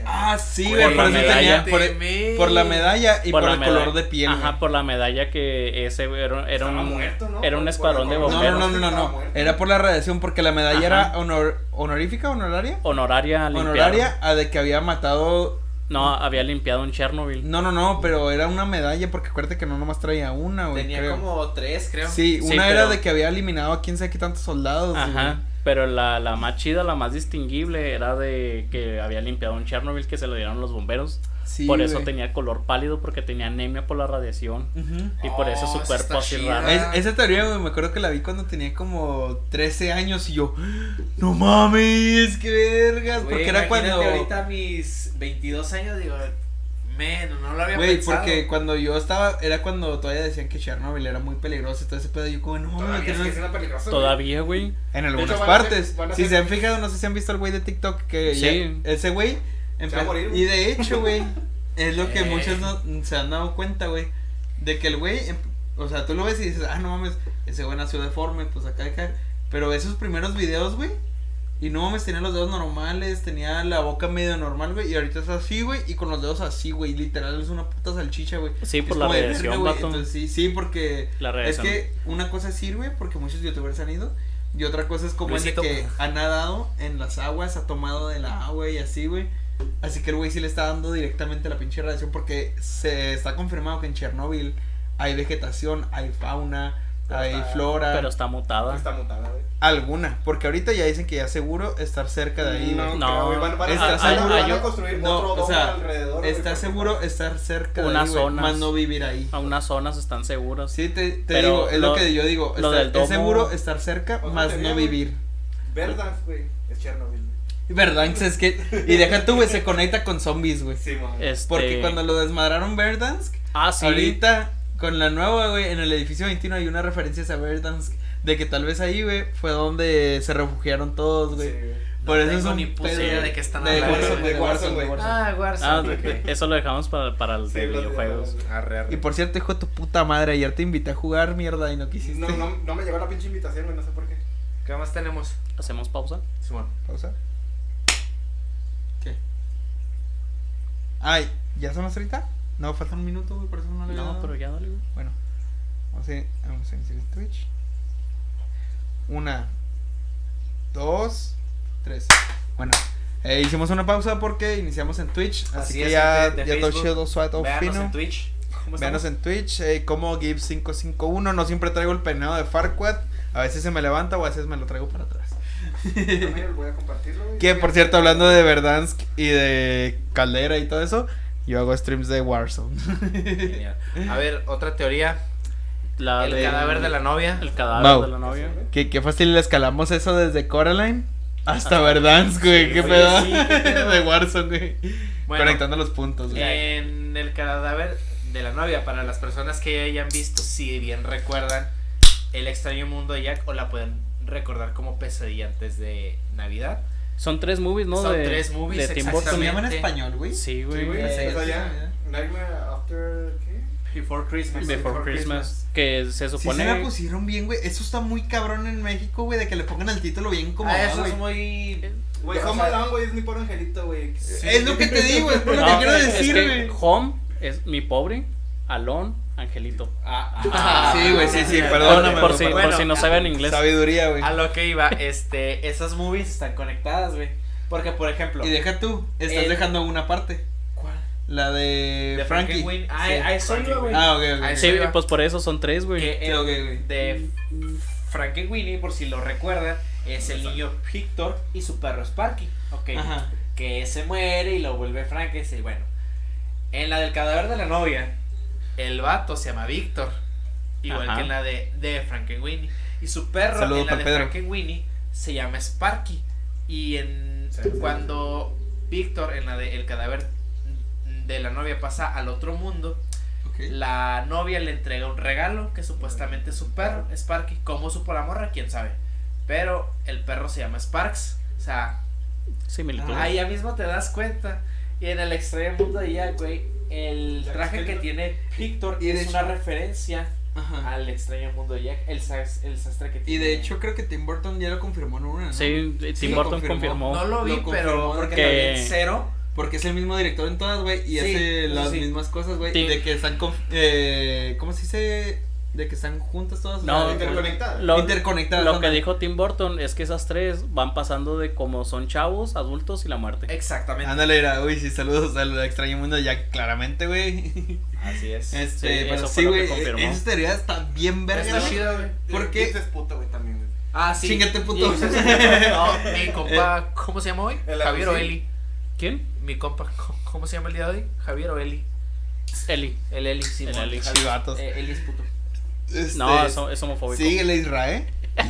Ah, sí, Por güey, la por eso medalla. Por, por la medalla y por, la el medalla- color de piel. Ajá, por la medalla que ese era, era un, muerto, ¿no? era un escuadrón de. No, bomberos. no, no, no, no. muerto. Era por la radiación, porque la medalla Ajá. era honor, honorífica, honoraria. Honoraria. Honoraria a de que había matado. No, había limpiado en Chernobyl. No, no, no, pero era una medalla porque acuérdate que no nomás traía una, güey. Tenía creo. como tres, creo. Sí, Sí, una pero- era de que había eliminado a quién sabe qué tantos soldados. Ajá. Pero la, la más chida, la más distinguible era de que había limpiado en Chernobyl que se lo dieron los bomberos. Sí, por eso tenía color pálido porque tenía anemia por la radiación. Y por eso Oh, su esa cuerpo así chida. raro. Es- esa teoría, güey, me acuerdo que la vi cuando tenía como 13 años y yo, no mames, qué vergas, porque era cuando... ahorita mis 22 años, digo, men, no lo había Güey, pensado. porque cuando yo estaba, era cuando todavía decían que Chernobyl era muy peligroso y todo ese pedo, yo como, no mames, Todavía que es no que es- es. Todavía, güey. En algunas hecho, partes. a Si hacer- se han fijado, no sé si han visto al güey de TikTok que Sí. ya- ese güey va a empe- morir, güey. y de hecho, güey, es lo que Eh. muchos no se han dado cuenta, güey, de que el güey, em- o sea, tú lo ves y dices, ah, no mames, ese güey nació deforme, pues acá, acá, pero esos primeros videos, güey, y no mames, tenía los dedos normales, tenía la boca medio normal, güey, y ahorita es así, güey, y con los dedos así, güey, literal es una puta salchicha, güey. Sí, Es por la radiación, güey, entonces, sí, sí, porque La es que una cosa sirve porque muchos youtubers han ido. Y otra cosa es como de Luisito. que ha nadado en las aguas, ha tomado de la agua y así, güey. Así que el güey sí le está dando directamente la pinche radiación porque se está confirmado que en Chernobyl hay vegetación, hay fauna, Pero hay está- flora. Pero está mutada. Está mutada, güey. Alguna, porque ahorita ya dicen que ya seguro estar cerca de ahí. No, creo, güey, van, van a, ¿estás van a- seguro? van a construir No, otro o domo sea, alrededor. Está seguro estar cerca de ahí, güey, zonas. más no vivir ahí. A unas zonas están seguras. Sí, te, te Pero digo, es lo, lo- que yo digo. lo estar- del domo- Es seguro estar cerca, más no vivir. Verdansk, güey. Es Chernobyl, güey. ¿Verdad? Es que. Y deja tú, güey, se conecta con zombies, güey. Sí, man. Este... Porque cuando lo desmadraron Verdansk, Ah, sí. ahorita con la nueva, güey, en el edificio 21 hay una referencia a Verdansk. De que tal vez ahí, güey, fue donde se refugiaron todos, güey. Sí. Por No eso es un ni pedo, de qué están de. Warzone, de Warzone. Ah, Warzone. Ah, ok. eso lo dejamos para, para el de Sí, los videojuegos. videojuegos. Arre, arre. Y por cierto, hijo de tu puta madre, ayer te invité a jugar mierda y no quisiste. No, no, no me llegó la pinche invitación, güey, no sé por qué. ¿Qué más tenemos? ¿Hacemos pausa? Simón. Pausa. ¿Qué? Ay, ¿ya son las 30? No, falta un minuto, güey, por eso no le No, dado. pero ya dale, güey. Bueno. Vamos a, vamos a iniciar el Twitch. Una, dos, tres. Bueno, eh, hicimos una pausa porque iniciamos en Twitch. Así, Así que es, ya, gente de ya todo chido, suave, todo Véanos fino. en Twitch. ¿Cómo Veanos en Twitch, eh, como Gibbs551. No siempre traigo el peinado de Farquaad. A veces se me levanta o a veces me lo traigo para atrás. También voy a compartirlo, güey. Que por cierto, hablando de Verdansk y de Caldera y todo eso, yo hago streams de Warzone. Genial. A ver, otra teoría. La el de- cadáver de la novia. El cadáver Mau. de la novia. ¿Qué, qué fácil le escalamos eso desde Coraline hasta Verdansk, güey. ¿Qué Oye, pedo? sí, qué pedo. de Warzone, güey. Bueno, Conectando los puntos, güey. En el cadáver de la novia, para las personas que ya hayan visto, si bien recuerdan El extraño mundo de Jack o la pueden recordar como pesadilla antes de Navidad. Son tres movies, ¿no? Son de, tres movies, de Tim ¿Se Burton. exactamente. llama en español, güey? Sí, güey. Sí, güey. Sí, O sea, sí, ya. sí. Nightmare After. ¿Qué? Before Christmas. Before Christmas. Que se Sí supone. se la pusieron bien, güey. Eso está muy cabrón en México, güey, de que le pongan el título bien como Ah, eso es muy. Güey, Home Alone, güey, es mi pobre angelito, güey. Es lo que te digo, es por lo No, que quiero es decir, que güey. Home es mi pobre, Alon, Angelito. Ah, Ah, sí, güey, sí, sí, Por- perdóname. por, si, Bueno, por si no saben inglés. Sabiduría, güey. A lo que iba, este, esas movies están conectadas, güey. Porque, por ejemplo. Y deja tú, estás El- dejando una parte. ¿Cuál? La de, De Frankie. Frankenweenie. Ah, Sí. a eso iba, güey. Ah, ok, ok. Sí, pues por eso son tres, güey. Sí, el ok, güey. de Frankenweenie, por si lo recuerdan, es el niño Victor y su perro Sparky. Ok. Ajá. Que se muere y lo vuelve Frankenstein. Bueno, en la del cadáver de la novia, el vato se llama Víctor. Igual Ajá. que en la de, de Frankenweenie. Y su perro en la de. Frankenweenie se llama Sparky. Y en Sí, sí, cuando Víctor en la de el cadáver de la novia pasa al otro mundo, la novia le entrega un regalo que supuestamente es su perro, Sparky. ¿Cómo supo la morra? ¿Quién sabe? Pero el perro se llama Sparks. O sea, ahí ya mismo te das cuenta. Y en el extraño mundo de Jack, güey, el traje que tiene Victor Y de es una referencia Ajá. al extraño mundo de Jack. El, sas- el sastre que Y tiene. de hecho creo que Tim Burton ya lo confirmó en una, ¿no? Sí, Tim lo Burton confirmó. confirmó. No lo vi, Lo pero confirmó porque que- lo vi en cero. Porque es el mismo director en todas, güey, y Sí, hace las sí. mismas cosas, güey, Sí. de que están con, eh, ¿cómo se dice? De que están juntas todas. No, Interconectadas. Lo, interconectadas. lo que dijo Tim Burton es que esas tres van pasando de como son chavos, adultos y la muerte. Exactamente. Ándale, era, uy, sí, saludos al extraño mundo ya claramente, güey. Así es. Este, Sí, pero sí, güey, confirmó. esa teoría está bien verga, Está güey. chida, güey. ¿Por qué? Gibbs es puto, güey, también, güey. Ah, sí. Chíngate, puto. Y- no, mi compa, ¿cómo se llama hoy? El Javier o. Eli. ¿Quién? Mi compa, ¿cómo se llama el día de hoy? Javier o Eli. Eli. El Eli, sí. El Eli. Javier. Eh, Eli es puto. Este, No, eso es homofóbico. Sí, el Israel.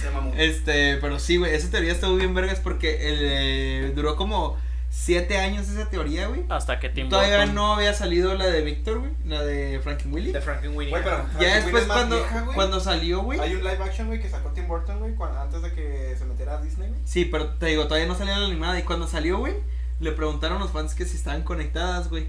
Se mamó. Este, pero sí, güey, esa teoría estuvo bien vergas porque el, eh, duró como siete años esa teoría, güey. Hasta que Tim Todavía Burton. no había salido la de Víctor, güey, la de Frankenweenie. De Frankenweenie. Güey, pero Ya después es cuando, vieja, güey. cuando salió, güey. Hay un live action, güey, que sacó Tim Burton, güey, antes de que se metiera a Disney, güey. Sí, pero te digo, todavía no salía la animada. Y cuando salió, güey, le preguntaron a los fans que si estaban conectadas, güey.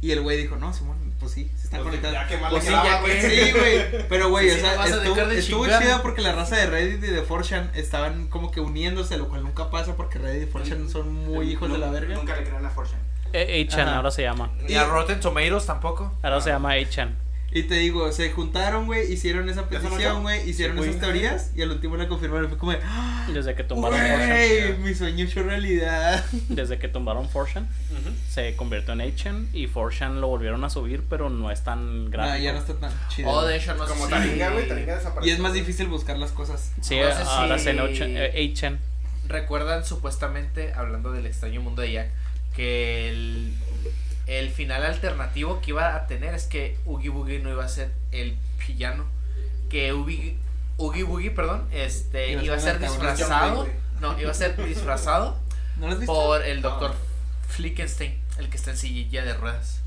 Y el güey dijo, no, Simón, pues sí, se están Pues, conectadas. ya Pues sí, ya güey. que sí, güey. Pero, güey, Sí, o sea, estuvo, estuvo chida porque la raza de Reddit y de 4chan estaban como que uniéndose, lo cual nunca pasa porque Reddit y 4chan son muy hijos de la verga. Nunca le crean a Fortune. Eh, A-Chan, Ajá. ahora se llama. Ni a Rotten Tomatoes tampoco. Ahora se llama A-Chan. Y te digo, se juntaron, güey, hicieron esa ¿Ya se petición, güey, hicieron Sí, esas teorías y al último la confirmaron. Fue como, de, ¡Ah! Desde que tumbaron Fortune. mi sueño hecho realidad. Desde que tumbaron Fortune, se convirtió en A-Chan y Fortune lo volvieron a subir, pero no es tan No, gráfico. ya no está tan chido. O de hecho, no Como Taringa, güey, Taringa desapareció. y es más difícil buscar las cosas. Sí, No sé ahora si- es en 8chan. Recuerdan supuestamente, hablando del extraño mundo de Jack, que el, el final alternativo que iba a tener es que Oogie Boogie no iba a ser el villano. Que Oogie, Oogie Boogie, perdón, este, Iba a iba a ser disfrazado. No, iba a ser disfrazado ¿No lo has visto? por el doctor No. Flickenstein, el que está en silla de ruedas.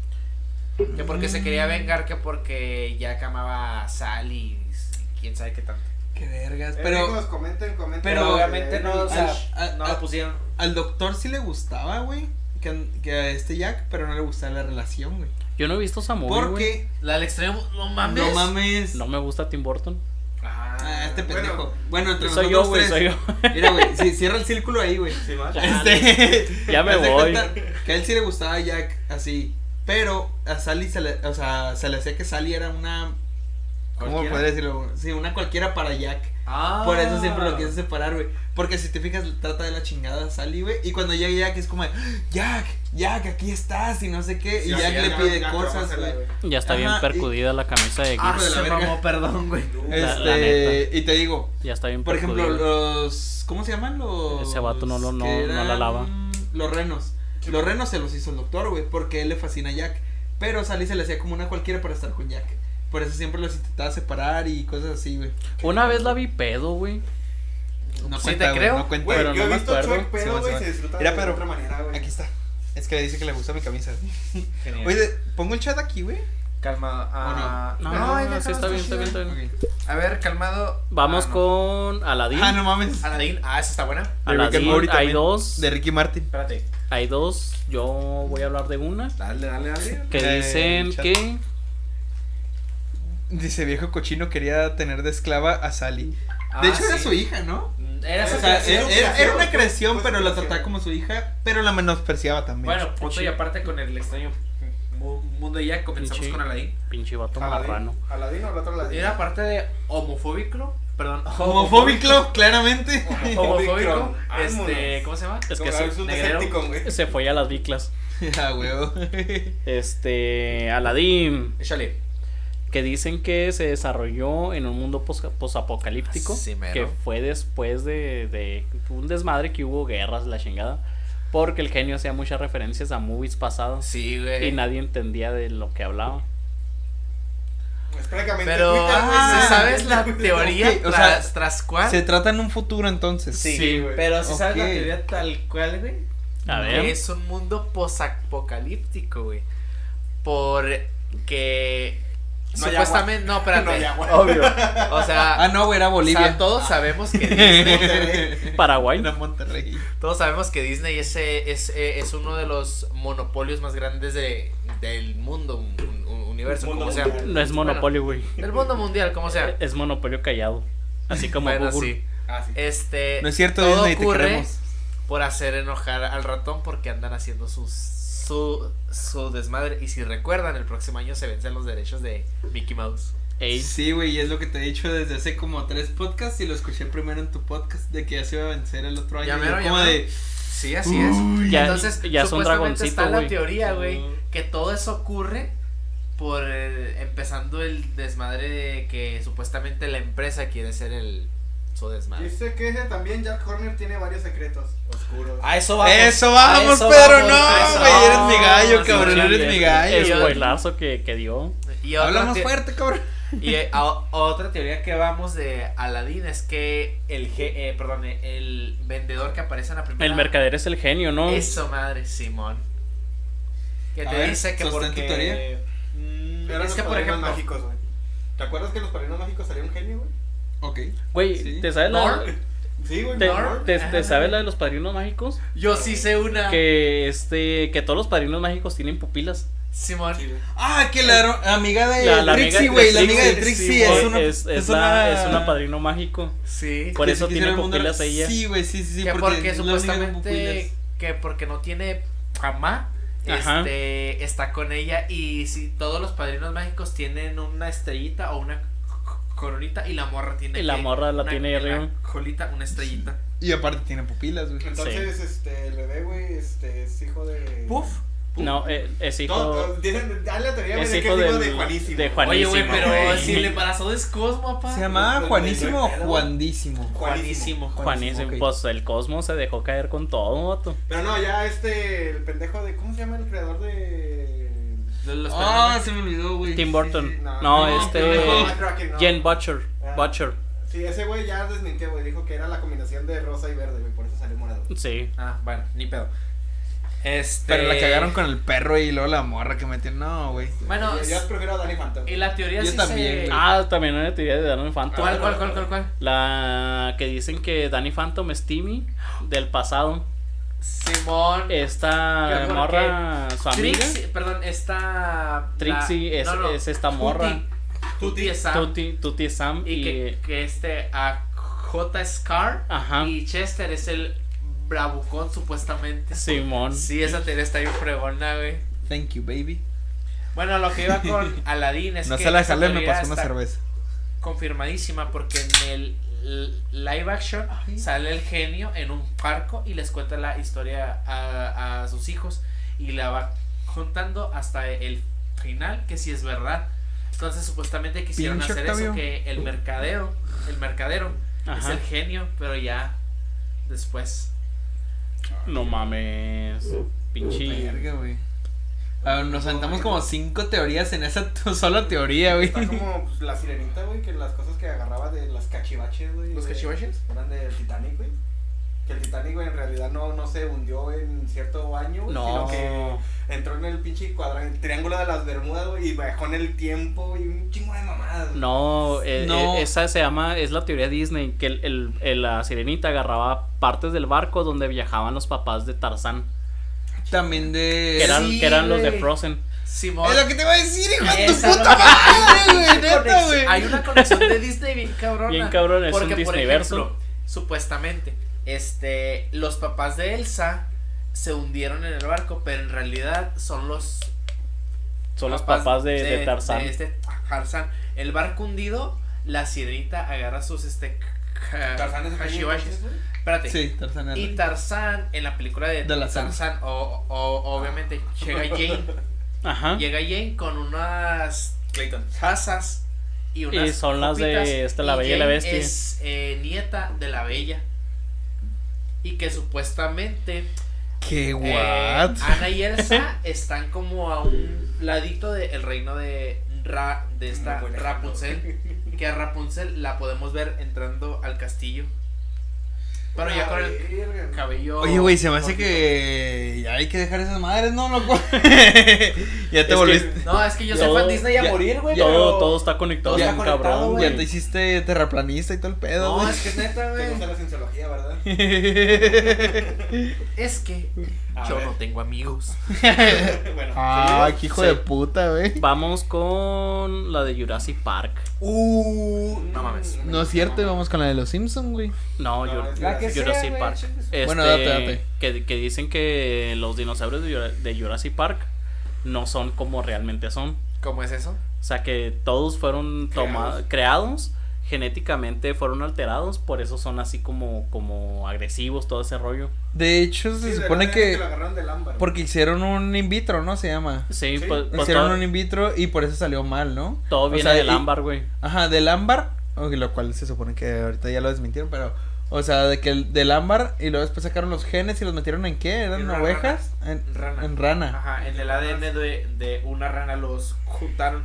Que porque se quería vengar, que porque Jack amaba a Sally y quién sabe qué tanto. Qué vergas. Eh, amigos, Pero comenten, comenten. pero Eh, obviamente no, o sea, no lo pusieron. al doctor sí le gustaba, güey. Que, que a este Jack, pero no le gustaba la relación, güey. Yo no he visto esa movie, güey. Porque, La del extremo, no mames. no mames. No me gusta Tim Burton. Ah, Ah, este Bueno, pendejo. Bueno, entre Soy yo, nosotros güey, tres. soy yo. Mira, güey, sí, cierra el círculo ahí, güey. Sí. Este, Ya me voy. Que a él sí le gustaba Jack así. Pero a Sally se le, o sea, se le hacía que Sally era una. ¿Cómo podría decirlo? Sí, una cualquiera para Jack. Ah. Por eso siempre lo quise separar, güey. Porque si te fijas, trata de la chingada a Sally, güey. Y cuando llega Jack es como, de, Jack, Jack, aquí estás y no sé qué. y Jack le ya- pide ya cosas, güey. Ya está bien y- percudida la camisa de Ah, se verga. mamó, perdón, güey. Este, y te digo, Ya está bien por ejemplo, los. ¿Cómo se llaman los.? Ese vato no lo- no- no la lava. Los renos. Los renos se los hizo el doctor, güey, porque él le fascina a Jack. Pero Sally se le hacía como una cualquiera para estar con Jack. Por eso siempre los intentaba separar y cosas así, güey. Una vez la vi pedo, güey. No Sí, cuenta, te güey, creo. no cuenta. Güey, Pero yo no he me visto. Chuck pedo, güey, sí, se disfruta Mira, de pero- otra manera, güey. Aquí está. Es que le dice que le gusta mi camisa. Genial. Oye, pongo el chat aquí, güey. calmado. Ah, No, no, ahí no, déjalo, sí está bien, está bien, está bien. Ok. A ver, calmado. Vamos Ah, no. con Aladdin. Ah, no mames. Aladdin. Ah, esa está buena. Aladdin, hay también. dos. De Ricky Martin. Espérate. Hay dos. Yo voy a hablar de una. Dale, dale, dale. Que Eh, dicen que. Dice viejo cochino quería tener de esclava a Sally. Ah, De hecho era su hija, ¿no? Era O su sea, era, era- era una creación, fue su pero la trataba como su hija, pero la menospreciaba también. Bueno, punto y aparte con el extraño mu- mundo de Jack, comenzamos Pinche. con Aladdin. Pinche vato marrano. Aladín. Aladín o el otro Aladín. Era parte de homofóbico, perdón. homofóbico, claramente. Homofóbico. Este, ¿cómo se llama? Es que es se, un negrero. Se fue a las biclas. ah, huevo. Este. Aladdin. Échale. Que dicen que se desarrolló en un mundo pos- posapocalíptico. Sí, que fue después de, de un desmadre que hubo guerras, la chingada. Porque el genio hacía muchas referencias a movies pasados. Sí, güey. Y nadie entendía de lo que hablaba. Es prácticamente Pero, Twitter. Ah, ¿sabes la teoría o tras, sea, tras cuál? Se trata en un futuro entonces. Sí, Sí, güey. pero si sabes la teoría tal cual, güey. A ver. Es un mundo posapocalíptico, güey. Porque No supuestamente, no, espérate. No hay agua. Obvio. O sea, Ah, no, güey, era o Bolivia. sea, todos sabemos que Disney. Paraguay. Era Monterrey. todos sabemos que Disney es, eh, es, eh, es uno de los monopolios más grandes de, del mundo, un, un- un universo, Mundo como sea. No es monopolio, güey. Del mundo mundial, como sea. Es monopolio callado. Así como Bueno, Google. sí. Ah, sí. Este, No es cierto, todo Disney, te ocurre queremos. por hacer enojar al ratón porque andan haciendo sus su, su desmadre. Y si recuerdan, el próximo año se vencen los derechos de Mickey Mouse. Ey, Sí, güey, y es lo que te he dicho desde hace como tres podcasts y lo escuché primero en tu podcast de que ya se iba a vencer el otro año. Ya mero, ya como mero. de, Sí, así es. Ya- Entonces, ya supuestamente está dragoncito, la teoría, güey, que todo eso ocurre por eh, empezando el desmadre de que supuestamente la empresa quiere ser el su desmadre. Dice que ese también Jack Horner tiene varios secretos oscuros. A eso Eso vamos, eso Pedro, vamos, no, a eso güey, eres mi gallo, cabrón, sí, eres mi gallo. es yo- spoilazo que, que dio. Y otra Habla más te- fuerte, cabrón. Y eh, a- otra teoría que vamos de Aladdin es que el ge- eh, perdón, el vendedor que aparece en la primera El mercader es el genio, ¿no? Eso madre, Simón. Que A te ver, dice que porque teoría. Mm, es que por ejemplo mágicos, güey. ¿Te acuerdas que en los padrinos mágicos salía un genio, güey? Ok. Güey, Sí. ¿te sabes la, Nor- Sí, güey. te, te- te sabes la de los padrinos mágicos? Yo sí sé una Que este que todos los padrinos mágicos tienen pupilas. Simón. Sí. Ah, que la amiga de La- la Trixie, güey, la amiga de Trixie, es una es, es es la- una es una padrino mágico. Sí. Por eso tiene el mundo- pupilas ella. Sí, güey, sí, sí, sí, que porque, supuestamente pupilas. que porque no tiene mamá Ajá. este está con ella y si todos los padrinos mágicos tienen una estrellita o una coronita y la morra tiene Y la que- morra la una- tiene arriba. colita una estrellita Y aparte tiene pupilas, güey. Entonces, este, el bebé, güey, este, es hijo de... Puff No, eh, es hijo. Todo, dicen, dale la teoría, güey, es hijo es hijo del- de Juanísimo. de oye güey Juanísimo, pero si el embarazo es Cosmo papá ¿Se llamaba Juanísimo o Juandísimo? Juanísimo Juanísimo, ok. pues el cosmos se dejó caer con todo, vato. Pero no, ya este, el pendejo de, ¿cómo se llama el creador de...? Ah, se me olvidó, güey. Tim Burton. sí, no, no, no, este. no. Jen Butcher. Ah. Butcher. Sí, ese güey ya desmintió, güey, dijo que era la combinación de rosa y verde, güey, por eso salió morado. Sí. ah bueno ni pedo este Pero la cagaron con el perro y luego la morra que metió. No, güey. bueno yo, yo prefiero a Danny Phantom. y la teoría Yo sí también, se... Ah, también una teoría de Danny Phantom. ¿Cuál, cuál, cuál, cuál, cuál? La que dicen que Danny Phantom es Timmy del pasado. Simón. Esta morra, su amiga. Trixie, perdón, esta. Trixie es- es esta morra. Tuti es Sam. Tuti, Tuti es Sam Y y. que, que este a J Scar. Ajá. Y Chester es el bravucón supuestamente. Simón. Sí, esa teoría está bien fregona, güey. Thank you, baby. Bueno, lo que iba con Aladdin es No que se la jalé, me pasó una cerveza. confirmadísima porque en el live action sale el genio en un barco y les cuenta la historia a, a sus hijos y la va contando hasta el final que si es verdad. Entonces supuestamente quisieron hacer Octavio. eso que el mercadero, el mercadero es el genio, pero ya después. No mames. Pinche. Ah, nos sentamos como cinco teorías en esa sola teoría, güey. Está como pues, la sirenita, güey, que las cosas que agarraba de las cachivaches, güey. ¿Los cachivaches? Eran del Titanic, güey. Que el Titanic, güey, en realidad no, no se hundió en cierto año, güey, No. sino que entró en el pinche cuadrante, triángulo de las Bermudas, güey, y bajó en el tiempo y un chingo de mamadas. güey. No, eh, No. eh, esa se llama, es la teoría Disney, que el, el- el- la sirenita agarraba partes del barco donde viajaban los papás de Tarzán, También de. que eran, Sí, que eran los de. Frozen. Simón. Es lo que te iba a decir, hijo de tu puta madre, güey. hay, una Neta, conexión, güey. hay una conexión de Disney bien cabrona. Bien cabrón, es un Porque, por Disneyverso. ejemplo, supuestamente, este, los papás de Elsa se hundieron en el barco, pero en realidad son los Son los papás de, de Tarzán. de este Tarzán. El barco hundido, la sirenita agarra sus este Tarzán es Espérate. Sí, Tarzán era- Y Tarzán, en la película de, De la Tarzán. O, o- obviamente llega Jane, Ajá. llega Jane con unas Clayton. tazas y unas Y son las de, este, La Bella y la Bestia. Es eh, nieta de la Bella. Y que supuestamente ¿Qué eh, what? Ana y Elsa están como a un ladito del reino de Ra, de esta. Rapunzel. Que a Rapunzel la podemos ver entrando al castillo. Pero ya con el Verga. cabello. Oye, güey, se me hace que ya hay que dejar esas madres, ¿no, loco? ya te volviste. No, es que yo soy fan Disney a ya- morir, güey. Todo, pero- todo está conectado, todo bien está conectado, cabrón, güey. Ya te hiciste terraplanista y todo el pedo, No, güey. es que es neta, Te gusta güey. la cienciología, ¿verdad? Es que A yo ver. no tengo amigos. bueno, Ah, qué hijo Sí. de puta, güey. Vamos con la de Jurassic Park. Uh, No mames. No es cierto, vamos con la de los Simpsons, güey. No, No, sea, Jurassic Park. su- Este, Bueno, date, date. Que, que dicen que los dinosaurios de Jurassic Park no son como realmente son. ¿Cómo es eso? O sea que todos fueron tomados, creados, genéticamente fueron alterados, por eso son así como, como agresivos, todo ese rollo. De hecho, se Sí, supone que. lo agarraron del ámbar, güey. Porque hicieron un in vitro, ¿no? Se llama. Sí, Sí. pues, pues Hicieron todo, un in vitro y por eso salió mal, ¿no? todo o viene sea, del y- ámbar, güey. Ajá, del ámbar. lo cual se supone que ahorita ya lo desmintieron, pero. O sea, de que el, del ámbar y luego después sacaron los genes y los metieron en qué? ¿Eran En ovejas? En Rana. En rana. Ajá, en el ADN de, de una rana los juntaron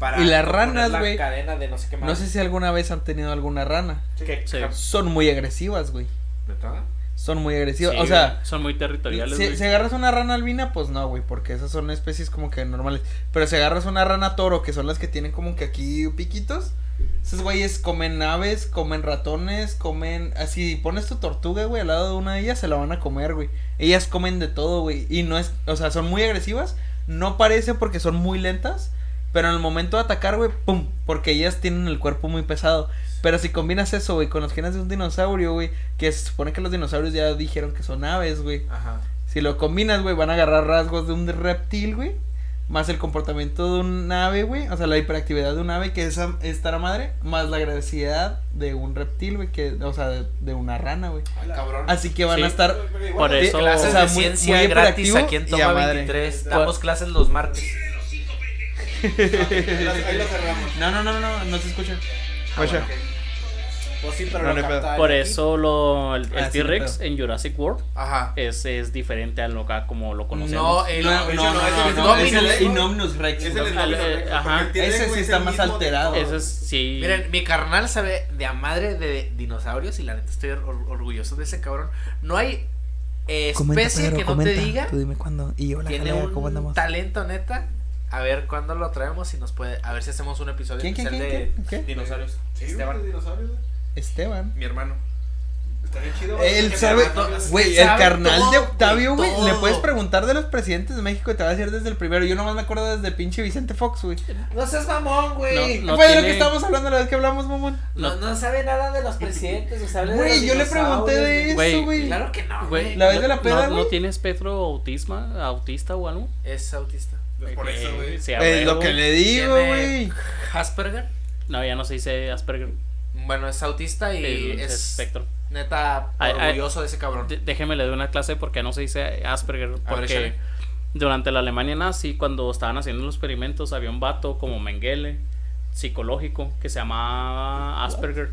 para Y las ranas, la güey, cadena de no sé qué más. No sé si alguna vez han tenido alguna rana. Son muy agresivas, güey. ¿De todo? Son muy agresivas. Sí, o sea, son muy territoriales. si, güey. si agarras una rana albina, pues no, güey, porque esas son especies como que normales. Pero si agarras una rana toro, que son las que tienen como que aquí piquitos, esos güeyes comen aves, comen ratones, comen... Así, pones tu tortuga, güey, al lado de una de ellas, se la van a comer, güey. Ellas comen de todo, güey. Y no es... O sea, son muy agresivas. No parece porque son muy lentas. Pero en el momento de atacar, güey, pum. Porque ellas tienen el cuerpo muy pesado. Pero si combinas eso, güey, con los genes de un dinosaurio, güey, que se supone que los dinosaurios ya dijeron que son aves, güey. Ajá. Si lo combinas, güey, van a agarrar rasgos de un reptil, güey. Más el comportamiento de un ave, güey. O sea, la hiperactividad de un ave, que es estar a madre. Más la agresividad de un reptil, güey. Que, o sea, de, de una rana, güey. Ay, cabrón. Así que van Sí. a estar. Por eso- Clases o sea, de muy- ciencia muy gratis aquí en Toma madre. 23. Damos clases los martes. Ahí lo- ahí lo cerramos. No, no, no, no, no se escucha. Ah, Oye. Pues sí, pero No, lo no hay pedo. capta Por eso lo, el, el Ah, sí, T-Rex pedo. en Jurassic World Ajá. es, es diferente a lo que como lo conocemos. No, el, No, no, no, Rex. Es güey. el Al- Snorlax, porque ajá. el T-Rex, Ese sí güey, es está el más mismo de alterado. todos. Ese es, sí. Miren, mi carnal sabe de a madre de dinosaurios y la neta estoy or- orgulloso de ese cabrón. No hay eh, especie que no te diga Tú dime cuándo. Y yo tiene un talento neta. A ver cuándo lo traemos y nos puede. A ver si hacemos un episodio ¿Quién, especial quién, de dinosaurios. Sí, Esteban, de dinosaurios, güey. Esteban. mi hermano. Estaría chido, Él sabe, güey, el carnal todo, de Octavio, güey, le puedes preguntar de los presidentes de México y te va a decir desde el primero. Yo nomás me acuerdo desde pinche Vicente Fox, güey. No seas mamón, güey. No, No, Fue de lo que estábamos hablando la vez que hablamos, mamón. no, sabe nada de los presidentes. O sea, Güey, yo le pregunté de eso, güey. Claro que no, Güey. La vez de la peda, ¿No, güey. ¿No tiene espectro autismo, autista o algo? Es autista. Por eso, güey. Sí, a Es lo que le digo, güey. Asperger. No, ya no se dice Asperger. Bueno, es autista y es espectro. neta Ay, ay. orgulloso de ese cabrón. Déjeme le doy una clase porque no se dice Asperger. Ver, Porque durante la Alemania nazi, cuando estaban haciendo los experimentos, había un vato como Mengele, psicológico, que se llamaba Asperger.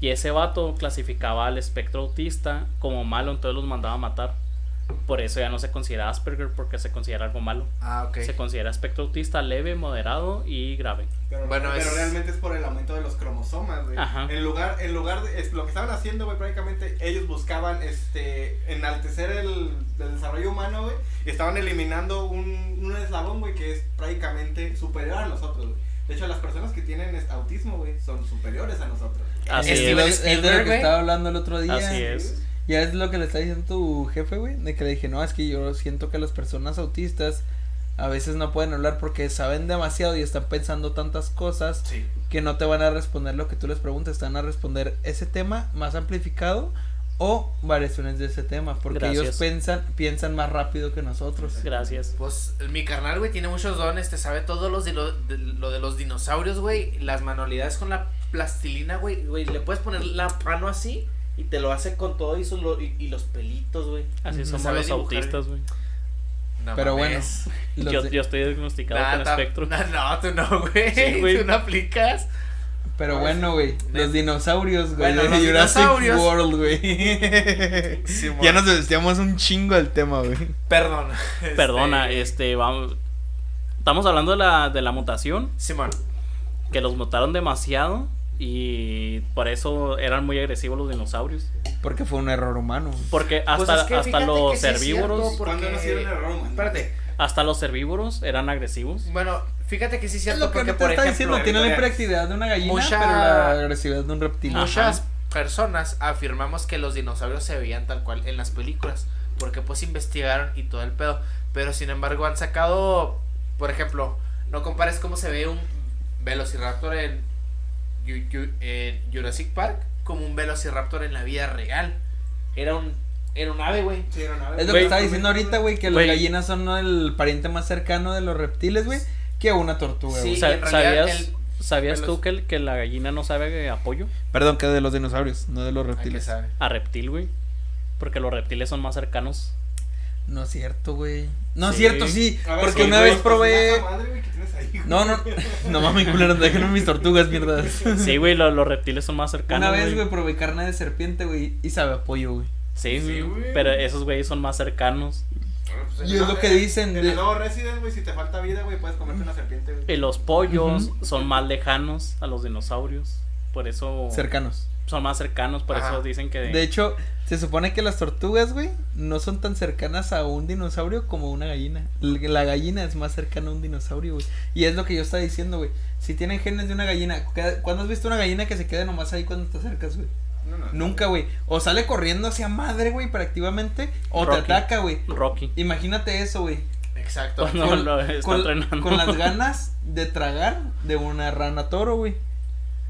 Y ese vato clasificaba al espectro autista como malo, entonces los mandaba a matar. Por eso ya no se considera Asperger, porque se considera algo malo. Ah, ok. Se considera espectro autista leve, moderado y grave. Pero, Bueno, pero es- realmente es por el aumento de los cromosomas, güey. Ajá. En lugar, en lugar de es, lo que estaban haciendo, güey, prácticamente ellos buscaban este enaltecer el, el desarrollo humano, güey, y estaban eliminando un, un eslabón, güey, que es prácticamente superior a nosotros, güey. De hecho, las personas que tienen este, autismo, güey, son superiores a nosotros. Así Es, es de lo que estaba hablando el otro día. Así es. Ya es lo que le está diciendo tu jefe, güey. De que le dije, no, es que yo siento que las personas autistas a veces no pueden hablar porque saben demasiado y están pensando tantas cosas Sí. que no te van a responder lo que tú les preguntas. Te van a responder ese tema más amplificado o variaciones de ese tema. Porque ellos piensan, piensan más rápido que nosotros. Gracias. Pues mi carnal, güey, tiene muchos dones, te sabe todo los de lo, de, lo de los dinosaurios, güey, las manualidades con la plastilina, güey, güey, le puedes poner la mano así y te lo hace con todo y, su- y, y los pelitos, güey. Así somos los dibujar, autistas, güey. No Pero mames. Los Yo, de- yo estoy diagnosticado Nah, con ta- espectro. No, no, tú no, güey. Sí, güey. Tú no aplicas. Pero bueno, güey, los dinosaurios, güey, Bueno, de los Jurassic dinosaurios. World, güey. Ya nos desviamos un chingo del tema, güey. Perdón. Perdona, este, vamos. Estamos hablando de la, de la mutación, Simón. que los mutaron demasiado y por eso eran muy agresivos los dinosaurios. Porque fue un error humano. Porque Pues hasta, es que hasta los que sí herbívoros, cierto, porque- ¿Cuándo nació el error humano? Espérate. hasta los herbívoros eran agresivos. Bueno, fíjate que sí es Es cierto lo que porque, por está ejemplo, diciendo, tiene la hiperactividad de una gallina, mucha- pero la agresividad de un reptil. Ajá. Muchas personas afirmamos que los dinosaurios se veían tal cual en las películas, porque pues investigaron y todo el pedo, pero sin embargo han sacado, por ejemplo, no compares cómo se ve un velociraptor en Jurassic Park como un velociraptor en la vida real. Era un era un ave, güey. Sí, era una Es lo que estaba diciendo ahorita, güey, que las gallinas son el pariente más cercano de los reptiles, güey, que una tortuga, Sí. güey. ¿Sabías, el- ¿sabías tú que, el- que la gallina no sabe de apoyo Perdón, que de los dinosaurios, no de los Ah, reptiles. sabe. a reptil, güey? Porque los reptiles son más cercanos. No es cierto, güey. No es cierto, sí. Ver, Porque sí, una güey, vez probé. esa madre, güey, que tienes ahí, güey. No, no, no mames, culero, déjenme mis tortugas, mierdas. Sí, güey, lo- los reptiles son más cercanos. Una vez, güey, probé carne de serpiente, güey, y sabe a pollo, güey. Sí, Sí, güey, pero esos güeyes son más cercanos. Bueno, pues, Y es lo que en- dicen En de- el nuevo Resident, güey, si te falta vida, güey, puedes comerte una serpiente, güey. Y los pollos son más lejanos a los dinosaurios. Por eso Cercanos. Son más cercanos, por Ajá. eso dicen que... De hecho, se supone que las tortugas, güey, no son tan cercanas a un dinosaurio como una gallina. La gallina es más cercana a un dinosaurio, güey. Y es lo que yo estaba diciendo, güey. Si tienen genes de una gallina, ¿cu- ¿cuándo has visto una gallina que se quede nomás ahí cuando te acercas, güey? No, no, Nunca, güey. O sale corriendo hacia madre, güey, hiperactivamente, o te ataca, güey. Rocky. Imagínate eso, güey. Exacto. No, con, con- entrenando. con las ganas de tragar de una rana toro, güey.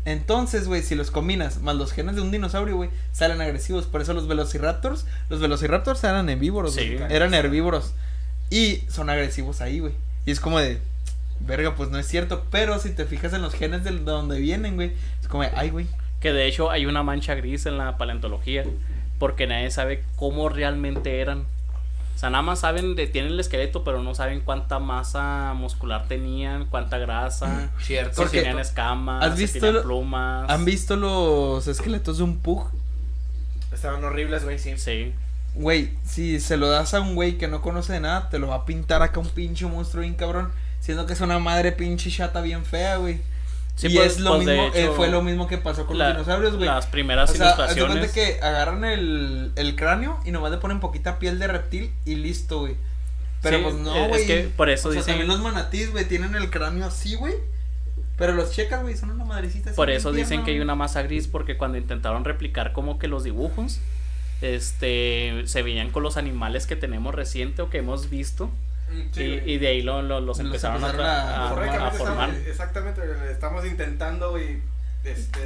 Entonces, güey, si los combinas más los genes de un dinosaurio, güey, salen agresivos. Por eso los velociraptors, los velociraptors eran herbívoros, Sí. Eran herbívoros. Y son agresivos ahí, güey. Y es como de, verga, pues no es cierto. Pero si te fijas en los genes de donde vienen, güey, es como de, ay, güey. Que de hecho hay una mancha gris en la paleontología. Porque nadie sabe cómo realmente eran. O sea, nada más saben de tienen el esqueleto, pero no saben cuánta masa muscular tenían, cuánta grasa, Cierto. si Porque- tenían escamas, ¿Has si visto tenían plumas. ¿Han visto los esqueletos de un pug? Estaban horribles, güey, sí. Sí. Güey, si se lo das a un güey que no conoce de nada, te lo va a pintar acá un pinche monstruo bien cabrón. Siendo que es una madre pinche chata bien fea, güey. Sí, y pues- es lo pues, mismo, eh, fue lo mismo que pasó con la- los dinosaurios, güey. Las primeras O sea, ilustraciones. que agarran el, el cráneo y nomás le ponen poquita piel de reptil y listo, güey. Pero Sí, pues es no, güey. que por eso o sea, también los manatís, güey, tienen el cráneo así, güey. Pero los checas, güey, son una madrecita. así Por eso dicen que hay güey. una masa gris porque cuando intentaron replicar como que los dibujos, este, se veían con los animales que tenemos reciente o que hemos visto Sí, y, de ahí lo- lo- los Los empezaron, a, empezaron a a- formar, a Correctamente, formar. estamos, exactamente, estamos intentando, güey, este,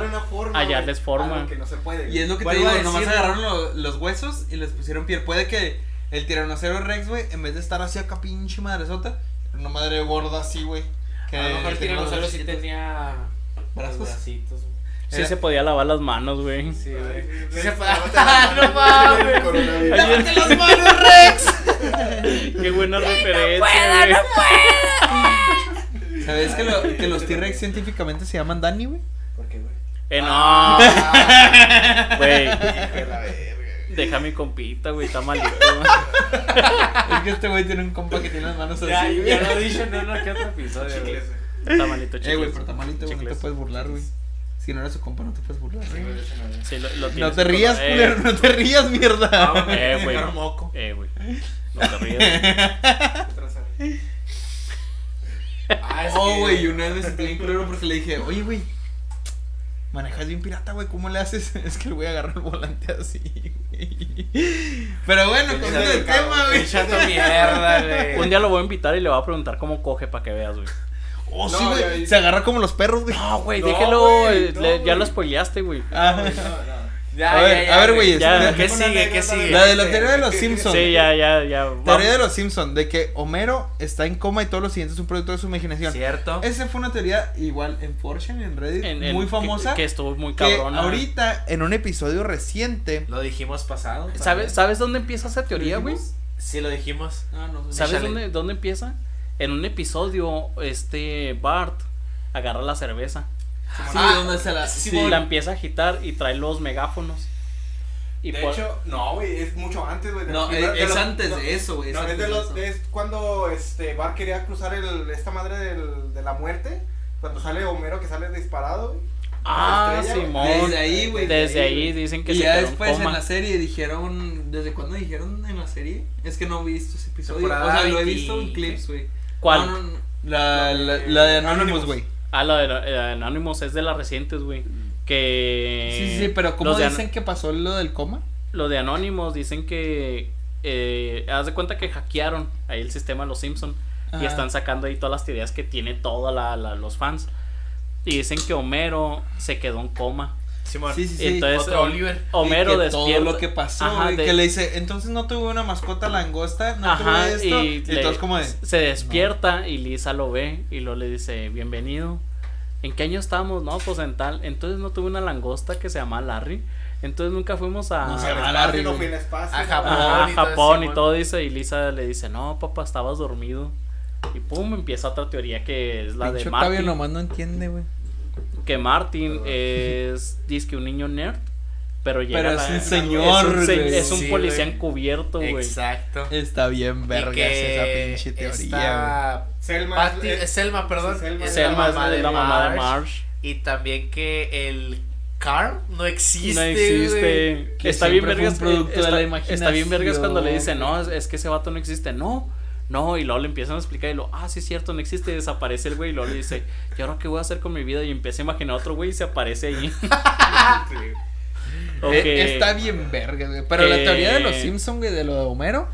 forma. una forma, Hallarles güey, forma. algo que no se puede. Y es lo que te digo, nomás agarraron lo- los huesos y les pusieron piel. Puede que el tiranosaurio Rex, güey, en vez de estar así acá pinche madresota, una madre gorda así, güey. que A lo mejor el tiranosaurio sí tenía ¿Brazos? bracitos. güey. Sí Era- se podía lavar las manos, güey. Sí, Ay, güey. sí, Sí sí, se las ¡No mames! ¡Lávate las manos, Rex! Qué buena referencia, güey. ¿Sabes que, lo- que los T-Rex científicamente se llaman Danny, güey? ¿Por qué, güey? Eh, no, Ah, güey. Deja mi compita, güey, está malito. Es que este güey tiene un compa que tiene las manos así, Ya, ya lo he dicho en uno que otro episodio, güey. Chicles, güey. Está malito, Eh, güey, pero está malito, güey, no te Chicles. puedes burlar, güey. Si no eres su compa, no te puedes burlar. Sí, no, güey. Sí, lo, lo No tienes te rías, culero, no te rías, mierda. Ah, Eh, güey. Eh, güey. No te rías. ¿Qué traza, güey? Ah, es Oh, que- güey, y una vez me sentí bien culero porque le dije, oye, güey, manejas bien pirata, güey, ¿cómo le haces? Es que el güey agarra el volante así, güey. Pero bueno, de delicado, tema, güey. Mierda, güey. Un día lo voy a invitar y le voy a preguntar cómo coge para que veas, güey. Oh, No, sí, güey, se agarra como los perros, güey. No, güey, No, déjelo. eh, no, le- ya lo spoileaste, güey. Ah. No, no. Ya, A ver, ya, ya, a ver, güey, ¿Qué sigue? ¿Qué sigue? La de la teoría de los Simpsons. Sí, ya, ya, ya. Teoría de los Simpsons, de que Homero está en coma y todos los siguientes son producto de su imaginación. ¿Cierto? Esa fue una teoría igual en Fortune, en Reddit, En- en- muy famosa. Que, estuvo muy cabrona. ahorita, en un episodio reciente, Lo dijimos pasado. ¿Sabes, ¿Sabes dónde empieza esa teoría, güey? Sí, lo dijimos. Ah, no, ¿Sabes dónde empieza? En un episodio, este Bart agarra la cerveza. Sí, Ah, donde se la. sí, sí. Simón. La empieza a agitar y trae los megáfonos. Y de por- hecho, no, güey, es mucho antes, güey. de No, es, antes no, de eso, güey. No, es, de los, cuando este Bart quería cruzar el, esta madre del, de la muerte. Cuando sale Homero que sale disparado, güey. Ah, La estrella, Simón. Desde ahí, güey. Desde ahí dicen que Y se ya después en la serie dijeron. ¿Desde cuándo dijeron en la serie? Es que no he visto ese episodio. Temporada o sea, lo he 20. visto en clips, güey. ¿Cuál? No, no, no. La, la, la de Anonymous, Anonymous. güey. Ah, la de eh, Anonymous es de las recientes, güey. Que. Sí, sí, pero ¿cómo An- dicen que pasó lo del coma? Lo de Anonymous dicen que. Eh, haz de cuenta que hackearon ahí el sistema de los Simpson y Ajá. están sacando ahí todas las teorías que tiene todos los fans. Y dicen que Homero se quedó en coma. Simón. Sí, sí, sí. Entonces, otro Oliver. Homero Y que despierta. Todo lo que pasó, Ajá, güey, de- que le dice, entonces no tuve una mascota langosta, no Ajá, tuve esto. y Y, le- entonces como de, se despierta y Lisa lo ve y luego le dice, bienvenido. ¿En qué año estamos? No, pues en tal. Entonces no tuve una langosta que se llama Larry. Entonces nunca fuimos a, No, se llama Larry, no fui al espacio. A no, Japón. Ajá, y todo Japón ese y todo dice. Y Lisa le dice, no, papá, estabas dormido. Y pum, empieza otra teoría que es la de pinche Octavio nomás no entiende, güey. Que Martin es, dice que un niño nerd. Pero llega Pero la- es un señor, es un, güey. es un Sí, policía güey. encubierto, güey. Exacto. Está bien vergas y que esa pinche teoría, está Selma. Patty- es- Selma, perdón. Sí, Selma es es Selma es mamá la mamá de Marsh. Y también que el Carl no existe. no existe. Está bien vergas. producto está, de la está bien vergas cuando le dicen, no, es, es que ese vato no existe. No, no. Y luego le empiezan a explicar y lo, ah, sí es cierto, no existe. Desaparece el güey. Y luego le dice, ¿y ahora qué voy a hacer con mi vida? Y empieza a imaginar a otro güey y se aparece ahí. Eh, Está bien vergas, güey. Pero la que- teoría de los Simpsons, güey, de lo de Homero,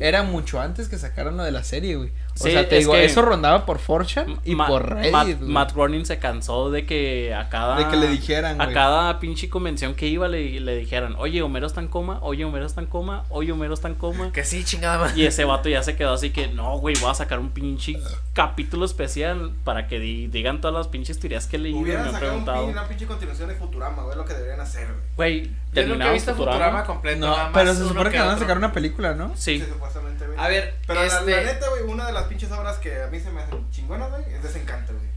era mucho antes que sacaran lo de la serie, güey. O Sí, sea, te es digo, que- eso rondaba por 4chan y Ma- por Reddit, Matt. Matt Groening se cansó de que a cada. De que le dijeran, A cada pinche convención que iba le, le dijeran, oye, Homero está en coma, oye, Homero está en coma, oye, Homero está en coma. Que sí, chingada madre. Y ese vato ya se quedó así que, no, güey, voy a sacar un pinche capítulo especial para que di- digan todas las pinches teorías que me Hubieran han sacado un preguntado. pin- una pinche continuación de Futurama, güey, lo que deberían hacer, güey. Güey, Yo nunca he visto Futurama. Futurama completo. No, nada más pero se supone que van a sacar una película, ¿no? Sí. supuestamente, güey. A ver, Pero la, este- la neta, güey, una de las pinches obras que a mí se me hacen chingonas, güey, es Desencanto, güey.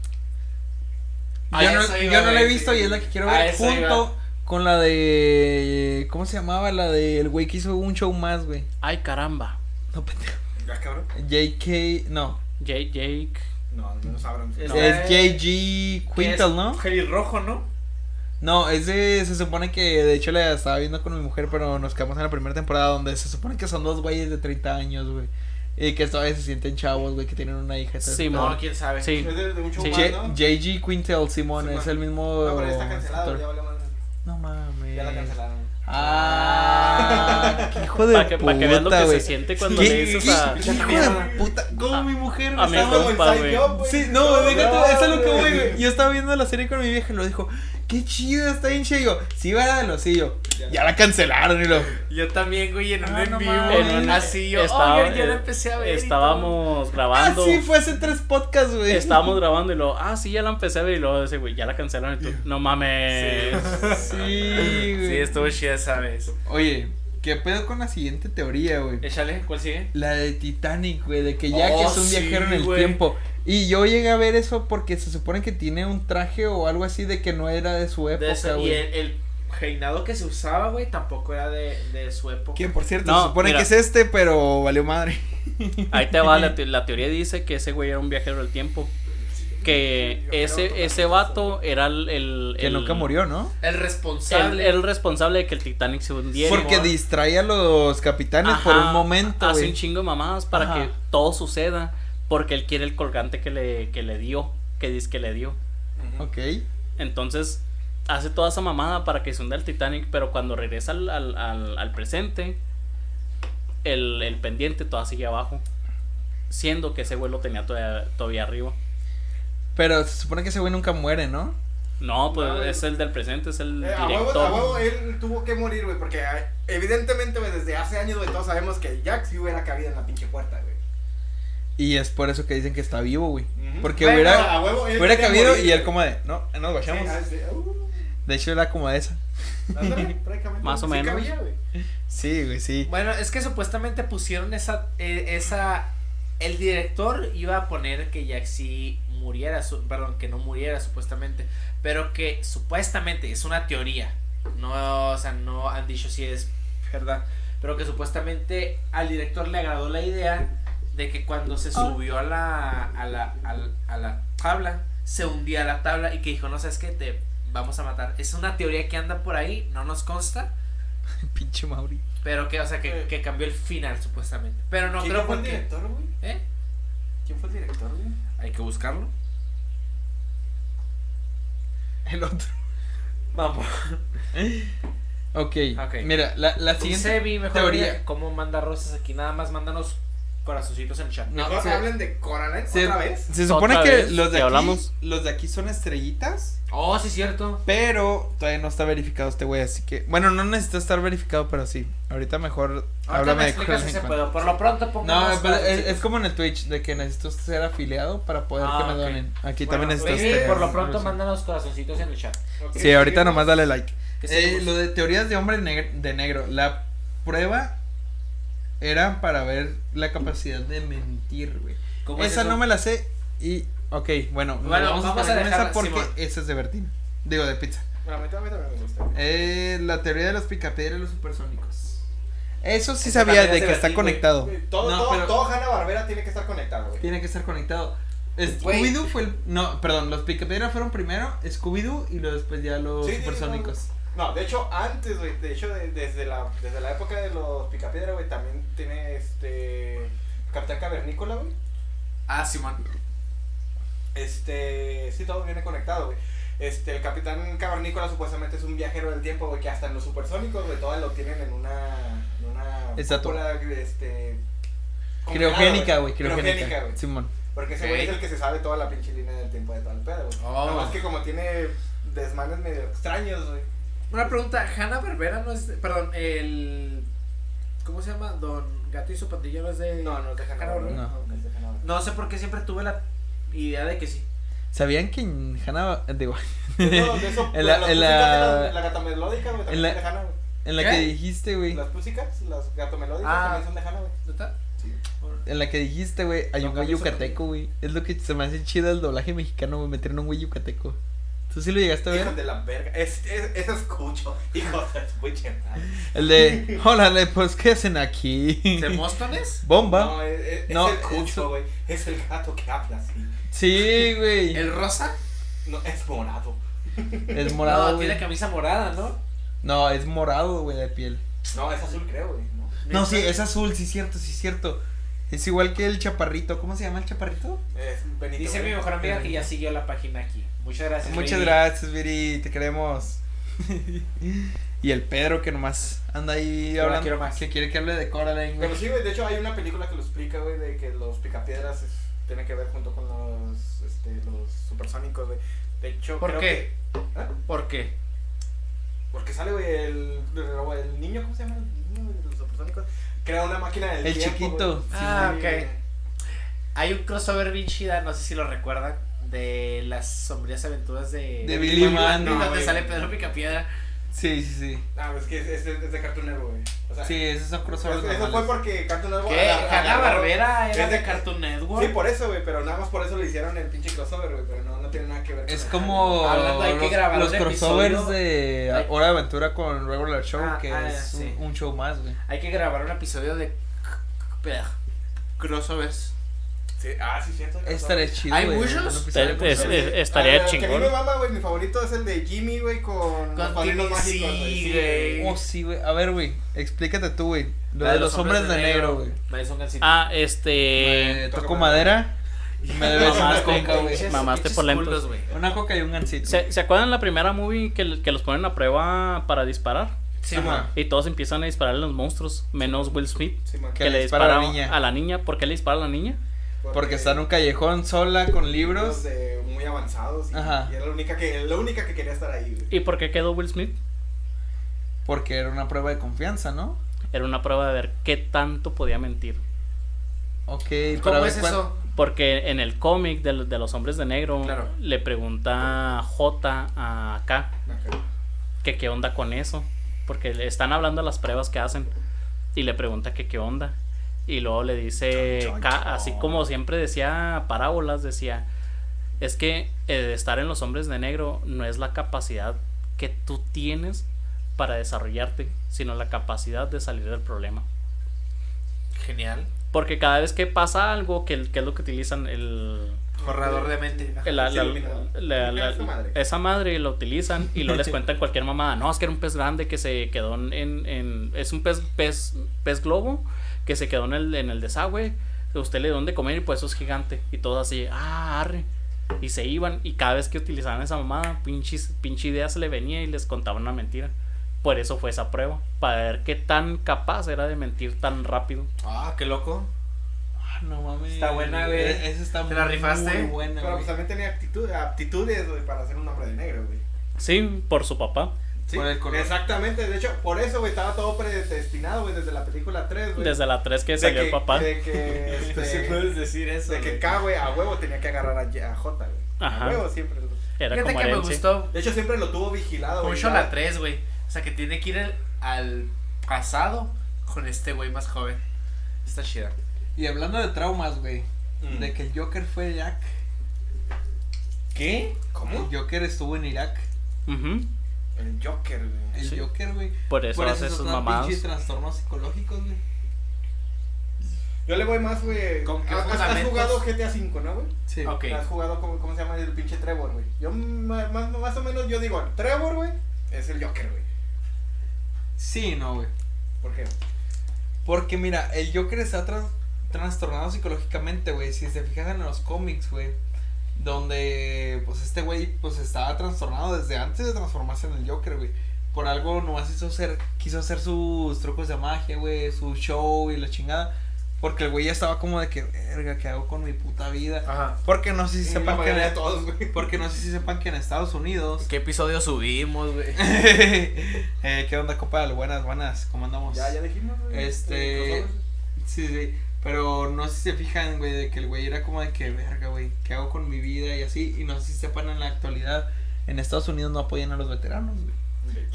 A yo no, yo no la he visto sí. y es la que quiero A ver junto con la de... ¿Cómo se llamaba? La del güey que hizo un show más, güey. Ay, caramba. No, pendejo. ¿Ya, cabrón? JK... No. Jake, Jake. No, menos sabrán. Es- No. Es JG es Quintal, ¿no? Pelirrojo, ¿no? No, ese se supone que de hecho la estaba viendo con mi mujer, pero nos quedamos en la primera temporada donde se supone que son dos güeyes de 30 años, güey. Y que todavía se sienten chavos, güey, que tienen una hija. Sí, mon. No, quién sabe. Sí. Es de, de show Sí. más, J- ¿no? JG Quintel, Simón, Simón. es el mismo. No, pero ya está cancelado, actor. ya madre. No mames. Ya la cancelaron. Ah, qué hijo de Para que, puta, para que veas lo que güey. se siente cuando ¿Qué- le dices qué- a. qué hijo de puta. Como mi mujer a mi estaba- compa, güey. Psych Up, güey. Sí, no, déjate, no, eso es lo que voy, güey. Yo estaba viendo la serie con mi vieja y lo dijo, qué chido, está bien chido. Y yo, sí, va de los yo, ya la cancelaron y lo. Yo también, güey, en un Ah, en no vivo. mames. En un- así yo. estaba- oh, yo, yo la empecé a ver. y Estábamos Ah, grabando. sí, fue hace tres podcasts, güey. Estábamos grabando y luego, ah, sí, ya la empecé a ver. Y luego ese güey, ya la cancelaron. Y tú, no mames. Sí, todo. güey. Sí, estuvo chida esa vez. Oye, ¿qué pedo con la siguiente teoría, güey? Échale, ¿cuál sigue? La de Titanic, güey, de que ya que Oh, es un sí, viajero en el güey. tiempo. Y yo llegué a ver eso porque se supone que tiene un traje o algo así de que no era de su De época, y güey. el, el reinado que se usaba, güey, tampoco era de, de su época. Que por cierto, No, se supone mira. que es este, pero valió madre. Ahí te va, la, te- la teoría dice que ese güey era un viajero del tiempo. Que ese, ese vato era el. el- Que el- nunca murió, ¿no? El El, responsable. el responsable de que el Titanic se hundiera. Porque distrae a los capitanes por un momento, Hace un chingo de mamadas para Ajá. que todo suceda. Porque él quiere el colgante que le, que le dio. Que dice que le dio. Ok. Entonces, hace toda esa mamada para que se hunda el Titanic. Pero cuando regresa al, al, al- al presente, el, el pendiente todavía sigue abajo. Siendo que ese güey lo tenía todavía, todavía arriba. Pero se supone que ese güey nunca muere, ¿no? No, pues No, es el del presente, es el Eh, a, huevo, director. a huevo, él tuvo que morir, güey, porque ah, evidentemente, güey, desde hace años, güey, todos sabemos que Jack sí hubiera cabido en la pinche puerta, güey. Y es por eso que dicen que está vivo, güey. Porque Bueno, hubiera, a huevo, él hubiera cabido morir, y él como de, no, nos bajamos. ah, sí, uh, De hecho era como de esa. Más o menos. cabía, güey. Sí, güey, sí. Bueno, es que supuestamente pusieron esa, eh, esa, el director iba a poner que Jack sí muriera, su- perdón, que no muriera supuestamente, pero que supuestamente es una teoría, no, o sea, no han dicho si es verdad, pero que supuestamente al director le agradó la idea de que cuando se subió a la, a la, a la, a la tabla, se hundía la tabla y que dijo, no sabes qué, te vamos a matar. Es una teoría que anda por ahí, no nos consta, Pinche Mauri. pero que, o sea, que, que cambió el final, supuestamente. Pero no ¿Quién creo fue el porque. director, güey? ¿Eh? ¿Quién fue el director, güey? Hay que buscarlo. El otro. Vamos. Ok. Ok. Mira, la, la siguiente Sebi, mejor teoría. cómo manda rosas aquí. Nada más mándanos corazoncitos en el chat. No, Mejor se- hablen de Coraline Se, otra vez. se supone que vez, los de aquí, hablamos. los de aquí son estrellitas, Oh, sí, cierto. pero todavía no está verificado este güey, así que bueno, no necesita estar verificado, pero sí. Ahorita mejor Ahorita háblame me de explicas si se puede. Por lo pronto pongo No, es, corazoncitos. es como en el Twitch de que necesito ser afiliado para poder Ah, que me ok. donen. Aquí Bueno, también necesito sí, este- por lo pronto mándanos corazoncitos en el chat. Ok, Sí, ahorita nomás dale like. ¿Qué Eh, lo de teorías de hombre neg- de negro. La prueba era para ver la capacidad de mentir, güey. ¿Cómo es Esa eso? no me la sé y... Ok, bueno, vamos, vamos a a poner con dejarla, esa porque Simón. esa es de Bertín. Digo, de pizza. Bueno, a mí también me gusta. Eh, la teoría de los picapiedras y los supersónicos. Eso sí sabía de es que está Bertín, conectado. Todo, No, todo, pero- todo Hanna Barbera tiene que estar conectado, güey. Tiene que estar conectado. Scooby-Doo fue el... No, perdón, los picapiedras fueron primero, Scooby-Doo y luego después ya los Sí, sí, sí, supersónicos. No, de hecho, antes, güey, de hecho, de- desde, la, desde la época de los Picapiedra, güey, también tiene este. Capitán Cavernícola, güey. Ah, Simón. Este. Sí, todo viene conectado, güey. Este, el Capitán Cavernícola supuestamente es un viajero del tiempo, güey, que hasta en los supersónicos, güey, todas lo tienen en una. En una. Exacto. cúpula, este. Criogénica, güey, criogénica. Güey. Simón. Porque ese güey es el que se sabe toda la pinche línea del tiempo de todo el pedo, güey. Oh. Nada más que como tiene desmanes medio extraños, güey. Una pregunta, Hanna Berbera no es, de- perdón, el ¿cómo se llama? Don Gato y su pandilla no es de No, no es de Hanna Barbera. No. No, es de Hanna Barbera. No sé por qué siempre tuve la idea de que sí. ¿Sabían que en Hanna... Digo... De eso- de eso, en la, las en la, la gata melódica, güey, en también la- de Hanna, güey. en la ¿Qué? que dijiste, güey. Las Pussycats, las gato melódicas Ah. también son de Hanna, güey. ¿Neta? Sí. En la que dijiste, güey, hay No, un güey yucateco, güey. Es lo que se me hace chido el doblaje mexicano, güey, meter en un güey yucateco. ¿Tú sí lo llegaste a Hijos ver? de la verga. Es, es, eso escucho. Hijos de. El de, órale, pues, ¿qué hacen aquí? ¿De Móstones? Bomba. No, es, es, No, es el cucho, güey. Es el gato que habla así. Sí, güey. ¿El rosa? No, es morado. Es morado, no, güey. tiene camisa morada, ¿no? No, es morado, güey, de piel. No, es azul, creo, güey. ¿no? No, sí, es azul, sí, cierto, sí, cierto. Es igual que el chaparrito. ¿Cómo se llama el chaparrito? Es Benito, Dice güey. mi mejor amiga que ya siguió la página aquí. Muchas gracias. Muchas gracias, Viri. Te queremos. y el Pedro que nomás anda ahí la hablando. quiero más. Que quiere que hable de Coraline, güey. Pero sí, güey, de hecho hay una película que lo explica, güey, de que los picapiedras es- tienen que ver junto con los, este, los supersónicos, güey. De hecho, ¿Por creo qué? que- ¿Ah? ¿Por qué? Porque sale, güey, el, el niño, ¿cómo se llama? El niño de los supersónicos. Crea una máquina del El tiempo, chiquito. Ah, Sí, ok. Hay un crossover bien chida, no sé si lo recuerdan, de las sombrías aventuras de... De Billy Mandy. donde sale Pedro Picapiedra. Sí, sí, sí. Ah, pues que es, es, de- es de Cartoon Network, güey. O sea, Sí, esos son eso, crossovers. eso fue porque Cartoon Network. ¿Qué? Hanna Barbera era es de de- Cartoon Network. Sí, por eso, güey, pero nada más por eso le hicieron el pinche crossover, güey, pero no, no tiene nada que ver con Es como Hablando, hay que los, grabar los crossovers episodio. de Hay- Hora de Aventura con Regular Show, Ah, que ah, es sí. un, un show más, güey. Hay que grabar un episodio de crossovers. Sí, ah, sí, cierto. Estaría chido, ¿Hay güey, muchos? Es- es- es- estaría Ah, Que a mí chingón. me mama, güey, mi favorito es el de Jimmy, güey, con, Con los padrinos Timmy, mágicos, sí, güey. Sí, güey. Oh, sí, güey. A ver, güey, explícate tú, güey. Lo La de los hombres de negro, güey. Ah, este. Toco madera. madera y me debes una coca, güey. Mamaste por lentos. Una coca y un gancito. ¿Se, ¿Se acuerdan la primera movie que, que los ponen a prueba para disparar? Sí. Y todos empiezan a disparar a los monstruos, menos Will Smith, Sí. Que que, le dispara a la niña. a la niña. ¿Por qué le dispara a la niña? Porque está en un callejón sola con libros de muy avanzados y, Ajá. y era la única que la única que quería estar ahí, güey. ¿Y por qué quedó Will Smith? Porque era una prueba de confianza, ¿no? Era una prueba de ver qué tanto podía mentir. Ok, ¿Cómo ver es cuál- eso? Porque en el cómic de, de los hombres de negro Claro. le pregunta J a K que qué onda con eso. Porque le están hablando de las pruebas que hacen. Y le pregunta que qué onda. Y luego le dice, Chon, chon, K, chon. así como siempre decía parábolas, decía, es que eh, estar en los hombres de negro no es la capacidad que tú tienes para desarrollarte, sino la capacidad de salir del problema. Genial. Porque cada vez que pasa algo, que, que es lo que utilizan el, Borrador de mente. Eh, la- la- iluminador. la- la- Esa madre. esa madre lo utilizan y luego les cuentan cualquier mamada. No, es que era un pez grande que se quedó en. en- es un pez, pez, pez globo que se quedó en el, en el desagüe. Usted le dio donde comer y pues eso es gigante. Y todo así, ah, arre. Y se iban. Y cada vez que utilizaban esa mamada, pinches, pinche idea se le venía y les contaban una mentira. Por eso fue esa prueba. Para ver qué tan capaz era de mentir tan rápido. Ah, qué loco. Ah, no mames. Está buena, güey. E- Esa está ¿Te la muy rifaste? buena, Pero pues también tenía actitud, aptitudes, güey, para ser un hombre de negro, güey. Sí, por su papá. Sí, Por el color. exactamente. De hecho, por eso, güey, estaba todo predestinado, güey, desde la película 3, güey. Desde la 3 que De salió que- el papá. De que, este, Sí puedes decir eso. de que. K, güey, a huevo tenía que agarrar a, a J, güey. Ajá. A huevo siempre. Era Fíjate como que me gustó De hecho, siempre lo tuvo vigilado, güey. mucho la 3, güey. O sea, que tiene que ir al, al pasado con este güey más joven. Está chida. Y hablando de traumas, güey. Mm. De que el Joker fue Irak. ¿Qué? ¿Cómo? El Joker estuvo en Irak. Ujú. El Joker, güey. El Sí. Joker, güey. Por eso Por hace eso sus son mamadas. pinches trastornos psicológicos, güey. Yo le voy más, güey. ¿Con qué ¿Has, has jugado GTA V, no, güey? Sí. Ok. Has jugado, ¿cómo, cómo se llama el pinche Trevor, güey? Yo más, más o menos, yo digo, Trevor, güey, es el Joker, güey. Sí, no, güey. ¿Por qué? Porque mira, el Joker está tras- trastornado psicológicamente, güey. Si se fijan en los cómics, güey. Donde, pues este güey, pues estaba trastornado desde antes de transformarse en el Joker, güey. Por algo nomás hizo ser, quiso hacer sus trucos de magia, güey, su show y la chingada. Porque el güey ya estaba como de que, verga, ¿qué hago con mi puta vida? Ajá. Porque no sé si sepan que en, todos, güey. porque no sé si sepan que en Estados Unidos. ¿Qué episodio subimos, güey? eh, ¿Qué onda, copa? Buenas, buenas, ¿cómo andamos? Ya, ya dijimos, güey. Este- Sí, sí. Pero no sé si se fijan, güey, de que el güey era como de que, verga, güey, ¿qué hago con mi vida y así? Y no sé si sepan en la actualidad, en Estados Unidos no apoyan a los veteranos, güey.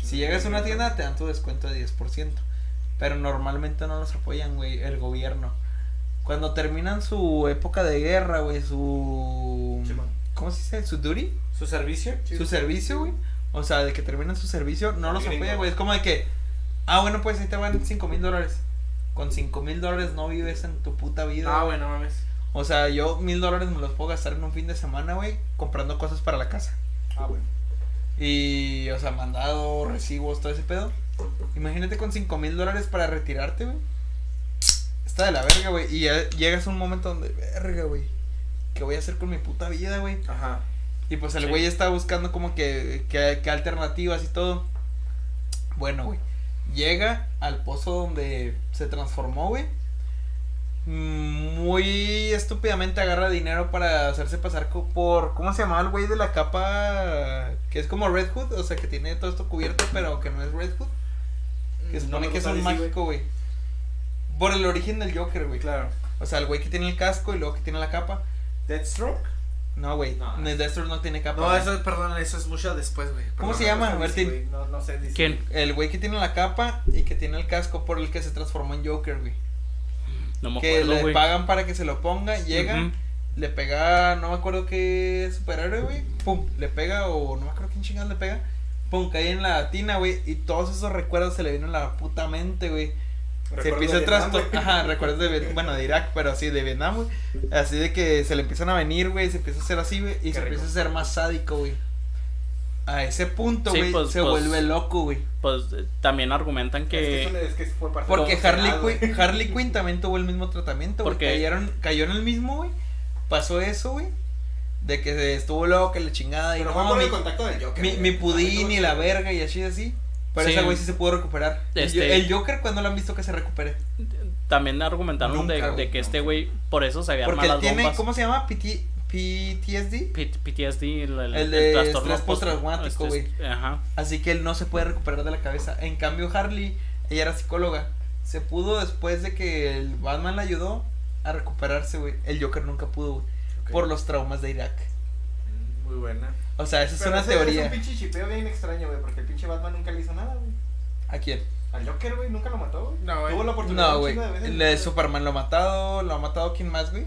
Si llegas a una tienda, te dan tu descuento de 10%. Pero normalmente no los apoyan, güey, el gobierno. Cuando terminan su época de guerra, güey, su... Sí. ¿Cómo se dice? ¿Su duty? ¿Su servicio? Sí. Su servicio, güey. O sea, de que terminan su servicio, no los Gringo. apoya, güey. Es como de que, ah, bueno, pues ahí te van 5 mil dólares. Con 5 mil dólares no vives en tu puta vida. Ah, bueno, mames. O sea, yo mil dólares me los puedo gastar en un fin de semana, güey, comprando cosas para la casa. Ah, bueno. Y, o sea, mandado, recibos, todo ese pedo. Imagínate con 5 mil dólares para retirarte, güey. está de la verga, güey. Y ya llegas a un momento donde, verga, güey. ¿Qué voy a hacer con mi puta vida, güey? Ajá. Y pues el Sí. güey está buscando como que, que, que alternativas y todo. Bueno, güey. Llega al pozo donde se transformó, güey. Muy estúpidamente agarra dinero para hacerse pasar por. ¿Cómo se llamaba el güey de la capa? Que es como Red Hood, o sea, que tiene todo esto cubierto, pero que no es Red Hood. Que No supone que es un mágico, güey. Por el origen del Joker, güey. Claro. O sea, el güey que tiene el casco y luego que tiene la capa. Deathstroke. No, güey. No. No. Deathstroke no tiene capa. No, güey. eso, perdón, eso es mucho después, güey. ¿Cómo se llama, Martín? güey. No, no sé. ¿Quién? El güey que tiene la capa y que tiene el casco por el que se transformó en Joker, güey. No me Que acuerdo, le pagan para que se lo ponga, llega, le pega, no me acuerdo qué superhéroe, güey, pum, le pega o no me acuerdo quién chingados le pega, pum, cae en la tina, güey, y todos esos recuerdos se le vienen a la puta mente, güey. Se empieza a trastornar, ajá, recuerdos de, bueno, de Irak, pero así de Vietnam, güey. Así de que se le empiezan a venir, güey, se empieza a hacer así, güey, y Qué se rico. empieza a ser más sádico, güey. A ese punto, Sí, güey, pues, se pues, vuelve loco, güey. Pues eh, también argumentan Es que, es fue parte Porque Harley güey. Quinn, Harley Quinn también tuvo el mismo tratamiento, güey. Porque- Cayeron, cayó en el mismo, güey. Pasó eso, güey. De que estuvo loco, que la chingada. Y Pero no, fue por mi, el contacto del Joker. mi, güey. mi pudín y la verga y así, así. Pero Sí. ese güey sí se pudo recuperar. El Este- El, Joker, cuando lo han visto que se recupere? También argumentaron Nunca, de, de güey, que este güey, por eso se había Porque él las tiene, bombas. ¿cómo se llama? PT, PTSD. P- PTSD, el, el, El de trastorno estrés post- postraumático, estrés- Ajá. Así que él no se puede recuperar de la cabeza. En cambio, Harley, ella era psicóloga. Se pudo después de que el Batman la ayudó a recuperarse, güey. El Joker nunca pudo, güey. Por los traumas de Irak. Muy buena. O sea, esa es Pero una ese teoría. Es un pinche chipeo bien extraño, güey, porque el pinche Batman nunca le hizo nada, güey. ¿A quién? Al Joker, güey, nunca lo mató, güey. No, güey. Tuvo la oportunidad No, un güey. de veces, El de Superman lo ha matado. ¿Lo ha matado quién más, güey?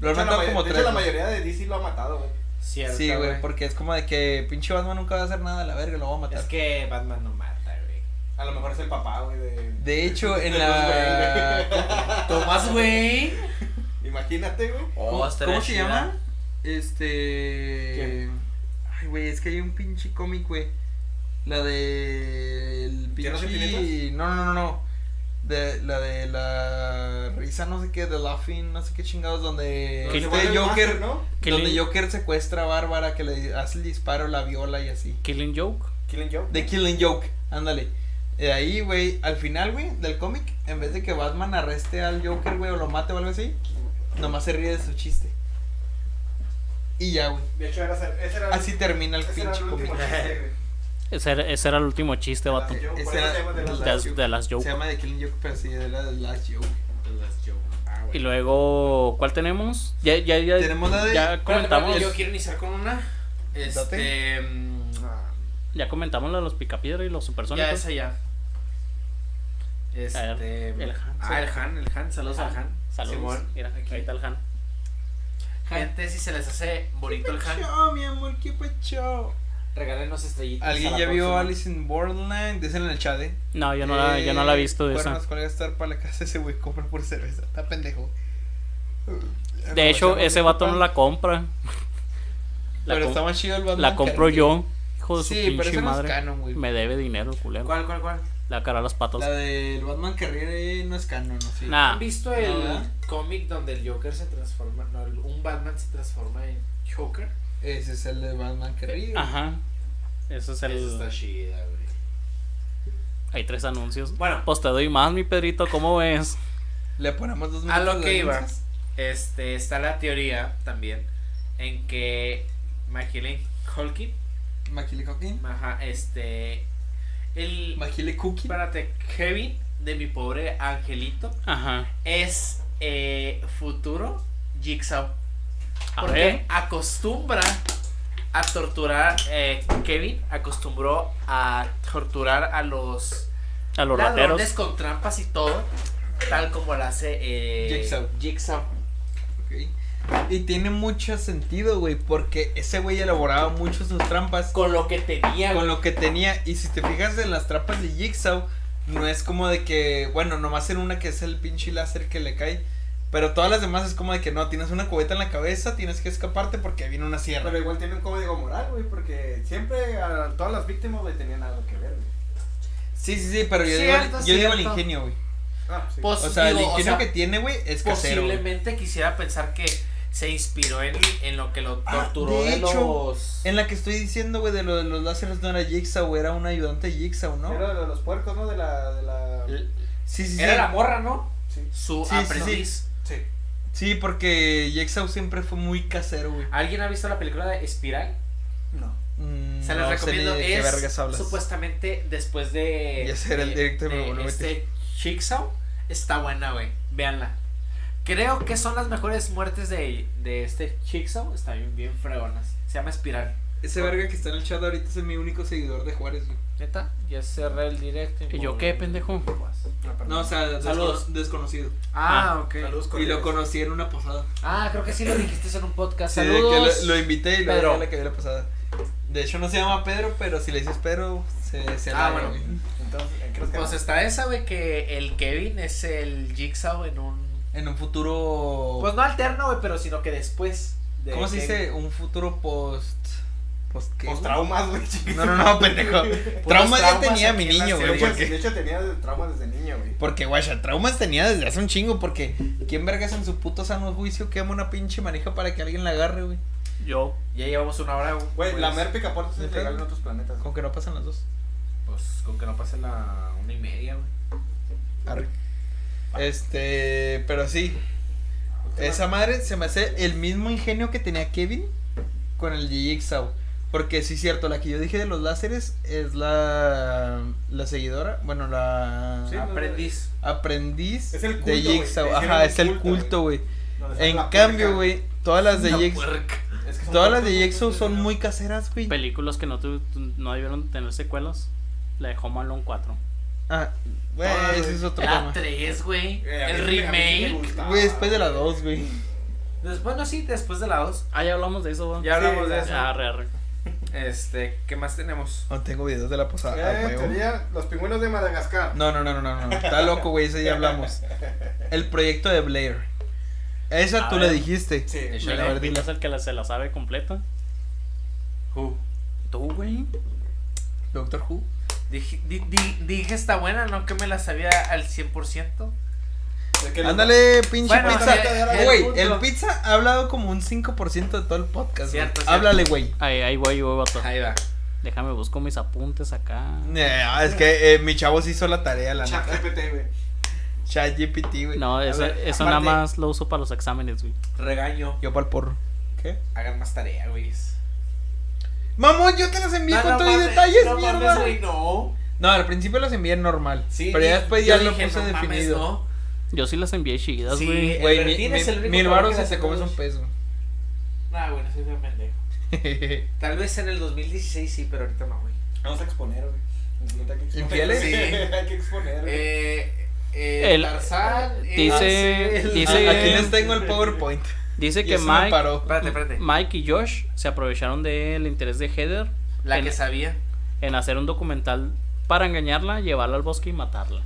Lo De la matado como de tres. hecho, la mayoría de DC lo ha matado, güey. Cierto, Sí, güey, porque es como de que pinche Batman nunca va a hacer nada a la verga, lo va a matar. Es que Batman no mata, güey. A lo mejor es el papá, güey, de... De hecho, en de la. Bruce Wayne, Tomás, güey. Imagínate, güey. Oh, ¿Cómo, se llama? Este. ¿Quién? Ay, güey, es que hay un pinche cómic, güey. La de. El ¿Tierras pinche. No, no, no, no. De, la de la risa, no sé qué, de Laughing, no sé qué chingados, donde. Que este Joker. Master, ¿no? Killing, Donde Joker secuestra a Bárbara, que le hace el disparo, la viola y así. Killing Joke. Killing Joke. The Killing Joke, ándale. De ahí, güey, al final, güey, del cómic, en vez de que Batman arreste al Joker, güey, o lo mate o algo así, nomás se ríe de su chiste. Y ya, güey. De hecho, era, ese era Así termina el pinche el cómic. Ese era, ese era el último chiste, vato. Ese era se llama The The Last Last De, Joke. de las Se Joke. llama The Killing Joke, pero sí, era The Last Joke. Ah, güey. Y luego, ¿cuál tenemos? Ya, ya, ya. Tenemos la de- Ya comentamos. Yo quiero iniciar con una. Este. Mm, Ya comentamos la de los picapiedra y los Ya, supersónicos. esa ya. Este. El Han. Ah, el Han, el Han. Saludos al Han. Saludos. Simón, Mira, aquí. ahí está el Han. Gente, si se les hace bonito el Pacho, mi amor, qué pacho. regálenos estrellitas. ¿Alguien ya vio. Alice in Borderland? Dicen en el chat, eh. No, yo no, la, yo no la he visto de esa. Cuernos, ¿cuál va a estar para la casa ese güey? Compra por cerveza. Está pendejo. De hecho, ese vato no la compra. La, Pero com- está más chido el Batman. la compro que- yo. Hijo de su Sí, pero pinche ese no es madre. canon, güey. Me debe dinero, culero. ¿Cuál, cuál, cuál? La cara a las patas. La del Batman que ríe no es canon, ¿no? Sí. Nah. ¿Han visto el cómic donde el Joker se transforma? No, el- un Batman se transforma en Joker. Ese es el de Batman que ríe. Ajá. Ese es Esa está el. chida, güey. Hay tres anuncios. Bueno, Pues te doy más, mi Pedrito. ¿Cómo ves? Le ponemos dos A minutos lo de que iba. este, está la teoría también en que Macaulay Culkin, Macaulay Culkin. ajá, este, el, Culkin. espérate, Kevin de mi pobre angelito Ajá. es eh, futuro Jigsaw. Porque acostumbra a torturar, eh, Kevin acostumbró a torturar a los A los ladrones rateros. con trampas y todo, tal como lo hace eh, Jigsaw. Jigsaw. Ok. Y tiene mucho sentido, güey, porque ese güey elaboraba mucho sus trampas Con lo que tenía, con lo que tenía. Y si te fijas en las trampas de Jigsaw, no es como de que, bueno, nomás en una que es el pinche láser que le cae. Pero todas las demás es como de que no, tienes una cubeta en la cabeza, tienes que escaparte porque viene una sierra. Pero igual tiene un código moral, güey, porque siempre a todas las víctimas, güey, tenían algo que ver, güey. Sí, sí, sí, pero yo, Cierto, digo, yo digo el ingenio, güey. Ah, sí. Pues, O sea, el digo, o ingenio sea, que tiene, güey, es casero. Posiblemente quisiera pensar que se inspiró en, en lo que lo Ah, torturó de de, hecho, los... En la que estoy diciendo, güey, de lo de los láseres no era Jigsaw, era un ayudante de Jigsaw, ¿no? Era de los puercos, ¿no? De la. De la... Sí, sí, sí. Era la morra, ¿no? Sí. Su Sí, aprendiz. Sí. Sí, porque Jigsaw siempre fue muy casero, güey. ¿Alguien ha visto la película de Espiral? No. Mm, Se les no recomiendo. de es vergas hablas. supuestamente después de. Ya sé, era el de- directo y me de meter. Este Jigsaw está buena, güey. Véanla. Creo que son las mejores muertes de, de este Jigsaw. Están bien, bien fregonas. Se llama Espiral. Ese verga que está en el chat ahorita es mi único seguidor de Juárez, güey. Neta, ya cerré el directo. ¿Y yo qué, pendejo? No, o sea, descono- Saludos. desconocido. Ah, ok. Saludos, Y lo conocí en una posada. Ah, creo que sí lo dijiste en un podcast. Sí, de Saludos. que lo, lo invité y lo Pedro. le cayó la pasada. De hecho, no se llama Pedro, pero si le dices Pedro, se, se Ah, la- bueno. Entonces, ¿en qué nos Pues está esa, güey, que el Kevin es el Jigsaw en un... En un futuro. Pues no alterno, güey, pero sino que después. de ¿Cómo se que- dice? Un futuro post. ¿Post qué? Güey? traumas, güey. No, no, no, pendejo. Traumas ya tenía mi niño, güey. de hecho, tenía traumas desde niño, güey. porque, guacha, traumas tenía desde hace un chingo. Porque, ¿quién vergas en su puto sano juicio quema una pinche manija para que alguien la agarre, güey? Yo. Ya llevamos una hora, güey. Pues, la mer picaporte ¿de es legal en otros planetas. Con que no pasan las dos. Pues con que no pase la una y media, güey. Arre. Este, pero sí. Esa madre se me hace el mismo ingenio que tenía Kevin con el de Jigsaw. Porque sí es cierto, la que yo dije de los láseres es la la seguidora, bueno, la Sí, Aprendiz. aprendiz Es el de culto, güey. Jigsaw. Ajá, es el culto, güey. En cambio, güey, todas las de Jigsaw. Es que todas las de Jigsaw son no. muy caseras, güey. Películas que no, tu- tu- no debieron tener secuelas. La de Home Alone 4. Ah, güey, Todas, ese es otro La tema. 3, güey. Eh, el remake. Güey, después de la 2, güey. Después, no, sí, después de la 2. Ah, ya hablamos de eso, güey. Ya hablamos Sí, de eso. Ya, arre, arre. Este, ¿qué más tenemos? No tengo videos de la posada. Eh, a huevo. teoría, los pingüinos de Madagascar. No, no, no, no, no, no. Está loco, güey. Ese ya hablamos. El proyecto de Blair. Esa A tú ver. le dijiste. Sí, A échale. ver, ¿Quién dila. es el que la- se la sabe completa? Who? Tú, güey. Doctor Who. Dije, di- di- dije está buena, no que me la sabía al 100%. ¿De qué les- Ándale, pinche Bueno, pizza. Güey, el pizza ha hablado como un 5% de todo el podcast. güey. Cierto, cierto. Háblale, güey. Ahí, ahí voy, güey, vato. Ahí va. Déjame busco mis apuntes acá. Eh, ah, es que eh, mi chavo se hizo la tarea, la Chat neta. GPT, güey. Chat GPT, güey. No, eso, ver, eso aparte- nada más lo uso para los exámenes, güey. Regaño. Yo para el porro. ¿Qué? Hagan más tarea, güey. Mamón, yo te las envié No, con no todo y detalles, no mierda. mames, no. no, al principio las envié normal. Sí, pero ya después ya lo puse no mames, definido. no. Yo sí las envié chidas, Sí. güey. El el único mil baros se comes un peso. Nah, güey, no soy un pendejo. Tal vez en el 2016 sí, pero ahorita no, güey. Vamos a exponer, güey. El siguiente hay que exponer. ¿Infieles? Sí. hay que exponer, güey. Eh, eh, El- Tarzán. eh, dice- Axel, dice- Ah, Aquí les tengo el PowerPoint. Dice que Mike, paró. Espérate, espérate. Mike y Josh se aprovecharon del interés de Heather La en, que sabía. en hacer un documental para engañarla, llevarla al bosque y matarla.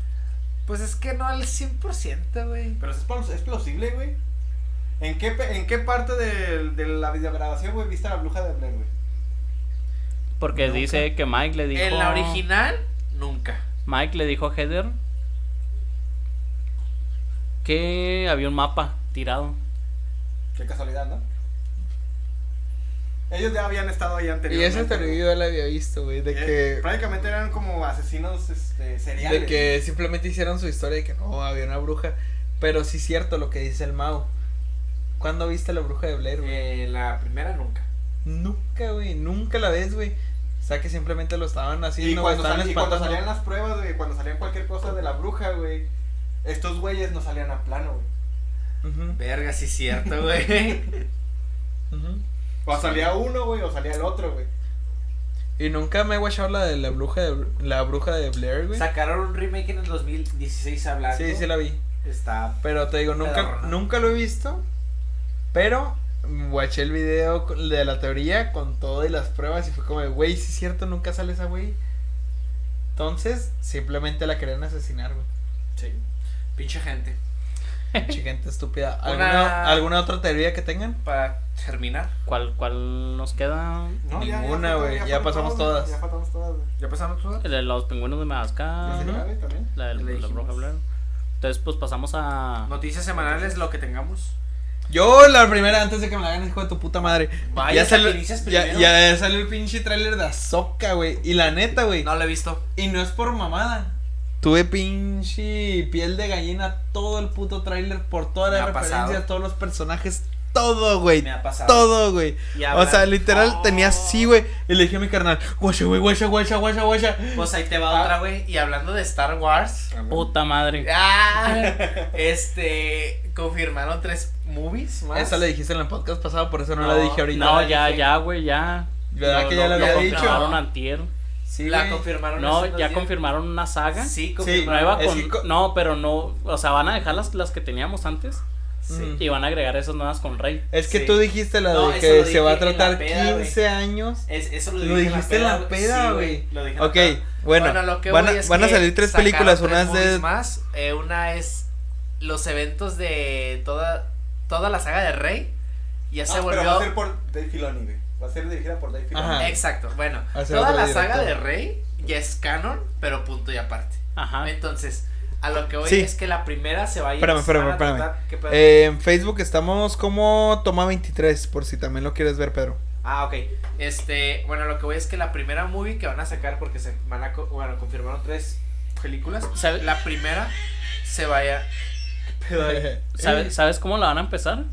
Pues es que no al 100%, güey. Pero es, es plausible, güey. ¿En qué, pe- ¿En qué parte de, de la videograbación, güey, viste a la bruja de Blair, güey? Porque Nunca. dice que Mike le dijo. En la original, nunca. Mike le dijo a Heather que había un mapa tirado. Qué casualidad, ¿no? Ellos ya habían estado ahí Y anteriormente. esa teoría yo la había visto, güey. De Eh, que. Prácticamente eran como asesinos este, seriales. De que simplemente hicieron su historia de que no, había una bruja. Pero sí es cierto lo que dice el Mao. ¿Cuándo viste la bruja de Blair, güey? Eh, la primera nunca. Nunca, güey. Nunca la ves, güey. O sea que simplemente lo estaban Y haciendo, güey. cuando, Estaban sal- y cuando salían las pruebas, güey, cuando salían cualquier cosa de la bruja, güey, estos güeyes no salían a plano, güey. Verga, sí es cierto, güey. O salía uno, güey, o salía el otro, güey. Y nunca me he watchado la de la bruja de, la bruja de Blair, güey. Sacaron un remake en el 2016 hablando. Sí, sí la vi. Está. Pero te digo, nunca, nunca lo he visto. Pero watché el video de la teoría con todo y las pruebas y fue como, güey, si es cierto, nunca sale esa güey. Entonces, simplemente la querían asesinar, güey. Sí. Pinche gente. Gente estúpida. ¿Alguna, Una- ¿Alguna otra teoría que tengan? Para terminar. ¿Cuál, cuál nos queda? No, Ninguna, güey, ya pasamos todas. Ya pasamos todas, güey. ¿Ya pasamos todas? El de los pingüinos de Madagascar. ¿Ya se Ujú. sabe también? La de la Blair. Entonces, pues pasamos a. Noticias semanales, lo que tengamos. Yo, la primera, antes de que me la hagan, hijo de tu puta madre. Vaya, ya salió, ya, salió el pinche tráiler de Azoka, güey. Y la neta, güey. No lo he visto. Y no es por mamada. Tuve pinche piel de gallina todo el puto tráiler por todas las referencias, pasado. todos los personajes, todo, güey. Me ha pasado. Todo, güey. O sea, literal Oh. tenía así, güey. Y le dije a mi carnal, guacha, güey, guacha, guacha, guacha, guacha. Pues ahí te va Ah. otra, güey. Y hablando de Star Wars. Puta madre. Ah, este. Confirmaron tres movies más. Esa le dijiste en el podcast pasado, por eso no, la No, dije ahorita. No, la ya, dije. ya, güey, ya. ¿Verdad No, que ya no, había dicho? antier. Sí, La güey. confirmaron. No, ya días. confirmaron una saga. Sí, confirmaron. Nueva Es con. co- No, pero no. O sea, van a dejar las, las que teníamos antes. Sí. Y van a agregar esas nuevas con Rey. Es que Sí. tú dijiste la No, de que se va a tratar peda, güey. 15 años. Es- eso lo, Lo dije dijiste en la peda, Sí, güey. Lo dije en la Ok, peda. bueno, lo que van a- voy es van a que salir tres películas, tres unas de- más. Eh, una es los eventos de toda, toda la saga de Rey. Ya se Ah, volvió. Pero va a ser por Dave Filoni, güey. Va a ser dirigida por Dave Filoni. Exacto, bueno. Toda la saga de. Rey ya es canon, pero punto y aparte. Ajá. Entonces, a lo que voy Sí. es que la primera se va a ir. Espérame, espérame, espérame. Eh, en Facebook estamos como Toma 23, por si también lo quieres ver, Pedro. Ah, ok. Este, bueno, lo que voy es que la primera movie que van a sacar, porque se van a, co- bueno, confirmaron tres películas. ¿Sabe- La primera se vaya. ¿Sabe- ¿Sabes cómo la van a empezar?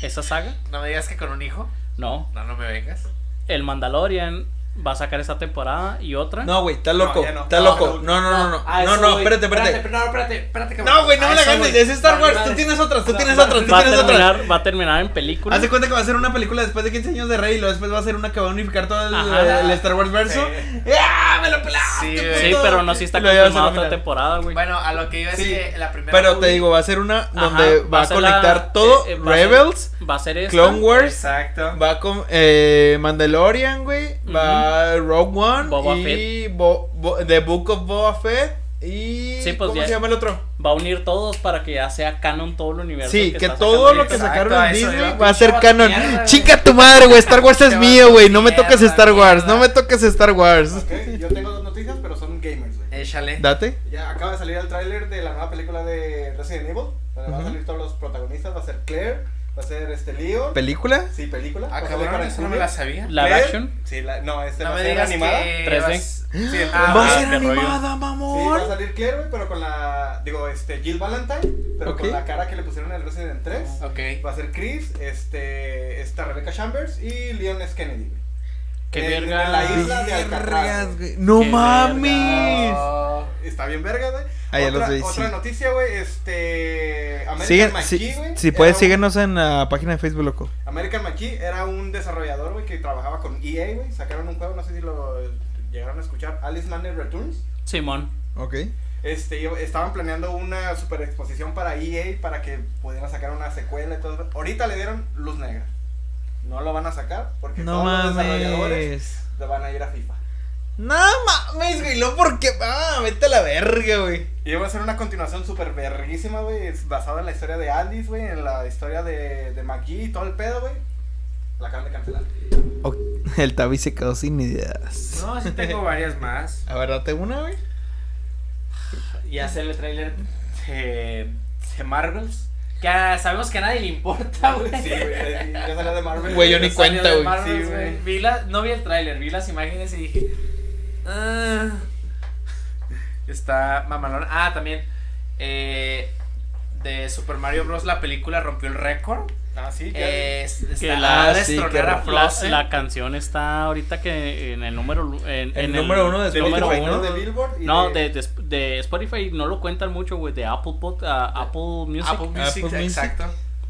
¿Esa saga? No me digas que con un hijo. No. No, no me vengas. El Mandalorian va a sacar esa temporada y otra. No, güey, está loco, No, ya no. está No, loco. no, No, no, no, no. No, voy. espérate, espérate. No, espérate, espérate, cabrón. No, güey, no me la ganes, es Star Wars, tú tienes otras, tú No, tienes otras, tú va, a tienes otras. terminar, va a terminar en película. Haz de cuenta que va a ser una película después de 15 años de Rey y luego después va a ser una que va a unificar todo el, Ajá. el Star Wars verso. Sí. ¡Ah, me lo pelaste, Sí, pero no, sí está confirmada otra temporada, güey. Bueno, a lo que iba es que la primera. Pero te digo, va a ser una donde va, a conectar todo eh, eh, va a ser- Rebels, va a ser esta. Clone Wars, Exacto. va con eh, Mandalorian, güey, va Rogue One Boba y Bo- Bo- The Book of Boba Fett y Sí, pues ¿cómo ya- se llama el otro? Va a unir todos para que ya sea canon todo el universo. Sí, que está todo lo que sacaron en Disney va a ser canon. mierda, Chica tu madre, güey, Star Wars es mío, güey, no me toques Star Wars, no me toques Star Wars. Ok, yo tengo dos noticias, pero son gamers, güey. Échale. Date. Ya acaba de salir el tráiler de la nueva película de Resident Evil, donde van a salir todos los protagonistas, va a ser Claire, va a ser este Leon. ¿Película? sí, película. Ah, va a salir cabrón, para eso no me la sabía. Live Claire, action. Sí, la, no, este No va a me ser digas animada. que 3D. vas- Sí, Ah, Va a ah, ser animada, Sí, va a mamón. salir Claire, güey, pero con la, digo, este, Jill Valentine, pero Ok. con la cara que le pusieron en el Resident 3. Ok. Va a ser Chris, este, esta Rebecca Chambers y Leon S. Kennedy, güey. Qué En- verga. en la isla de Alcatraz, güey. No Qué mames. Oh, Está bien verga, güey. Ah, ya otra, los vi, otra sí. noticia, güey, este... American Sigue, McKee, si, güey. si puedes, un- síguenos en la página de Facebook, loco. American McKee era un desarrollador, güey, que trabajaba con EA, güey. Sacaron un juego, no sé si lo llegaron a escuchar, Alice Manner Returns. Simón. Ok. Este, estaban planeando una super exposición para EA para que pudieran sacar una secuela y todo. eso. Ahorita le dieron luz negra. No lo van a sacar porque No todos los desarrolladores le van a ir a FIFA. No mames, güey. No, porque. Ah, vete a la verga, güey. Y va a ser una continuación súper verguísima, güey. Es basada en la historia de Alice, güey. En la historia de, de McGee y todo el pedo, güey. La acaban de cancelar. El Tabi se quedó sin ideas. No, sí tengo varias más. A ver, date una, güey. Ya sé el trailer de, de Marvels. Que sabemos que a nadie le importa, güey. Sí, güey. Ya salió de Marvel. Güey, yo ni cuenta, Sí, güey. Vi la, no vi el tráiler, vi las imágenes y dije. "Ah". está mamalón. Ah, también. eh, de Super Mario Bros. La película rompió el récord. Ah, sí, ya. Es- está Que la- sí, que La, la canción está ahorita que en el número en, El en número uno de el número Spotify, uno. ¿no? de Billboard y No, de, de, de Spotify no lo cuentan mucho, güey, de Apple Pod, ah, Apple Music. Apple Music, Apple Music. exacto.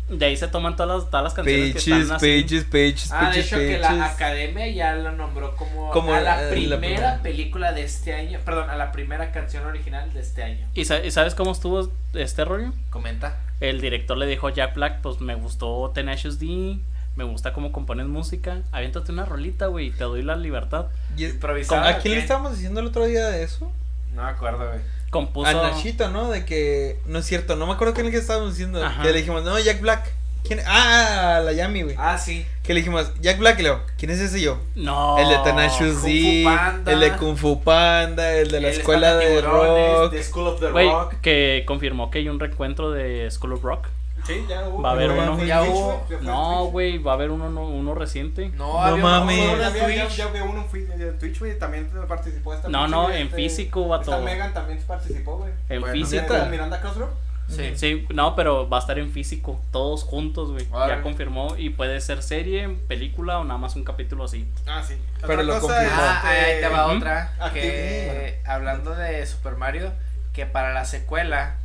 De ahí se toman todas las, todas las canciones que Pages, están así. pages, pages, Ah, de pages, hecho que la academia ya lo nombró como, Como, a la eh, la primera película de este año, perdón, a la primera canción original de este año. ¿Y, sa- y sabes cómo estuvo este rollo? Comenta. El director le dijo a Jack Black, pues me gustó Tenacious D, me gusta cómo compones música, aviéntate una rolita, güey, te doy la libertad. Y- ¿A quién ¿o le estábamos diciendo el otro día de eso? No me acuerdo, güey. Compuso... A Nachito, ¿no? De que. No es cierto, no me acuerdo quién es el que estábamos diciendo. Ajá. Que le dijimos, no, Jack Black. ¿Quién? Ah, la Yami, güey. Ah, sí. Que le dijimos, Jack Black, y luego, ¿quién es ese yo? No. El de Tenacious Kung D, Fu Panda. el de Kung Fu Panda, el de la El escuela de rock. The School of the Güey, Rock. que confirmó que hay un reencuentro de School of Rock. Sí, ya hubo. Va a haber uno. Ya hubo. No, güey, va a haber uno, uno reciente. No, No había mames. uno Ya, en había- ya, Twitch. ya había uno en Twitch, güey, también participó esta No, no, en este- físico, vato. Esta Megan también participó, güey. En Bueno, físico. Miranda Cosgrove. Sí. Sí, no, pero va a estar en físico, todos juntos, güey. Ya confirmó y puede ser serie, película o nada más un capítulo así. Ah, sí. Pero Otra lo cosa confirmó. Ah, ahí te va otra. Que hablando de Super Mario, que para la secuela.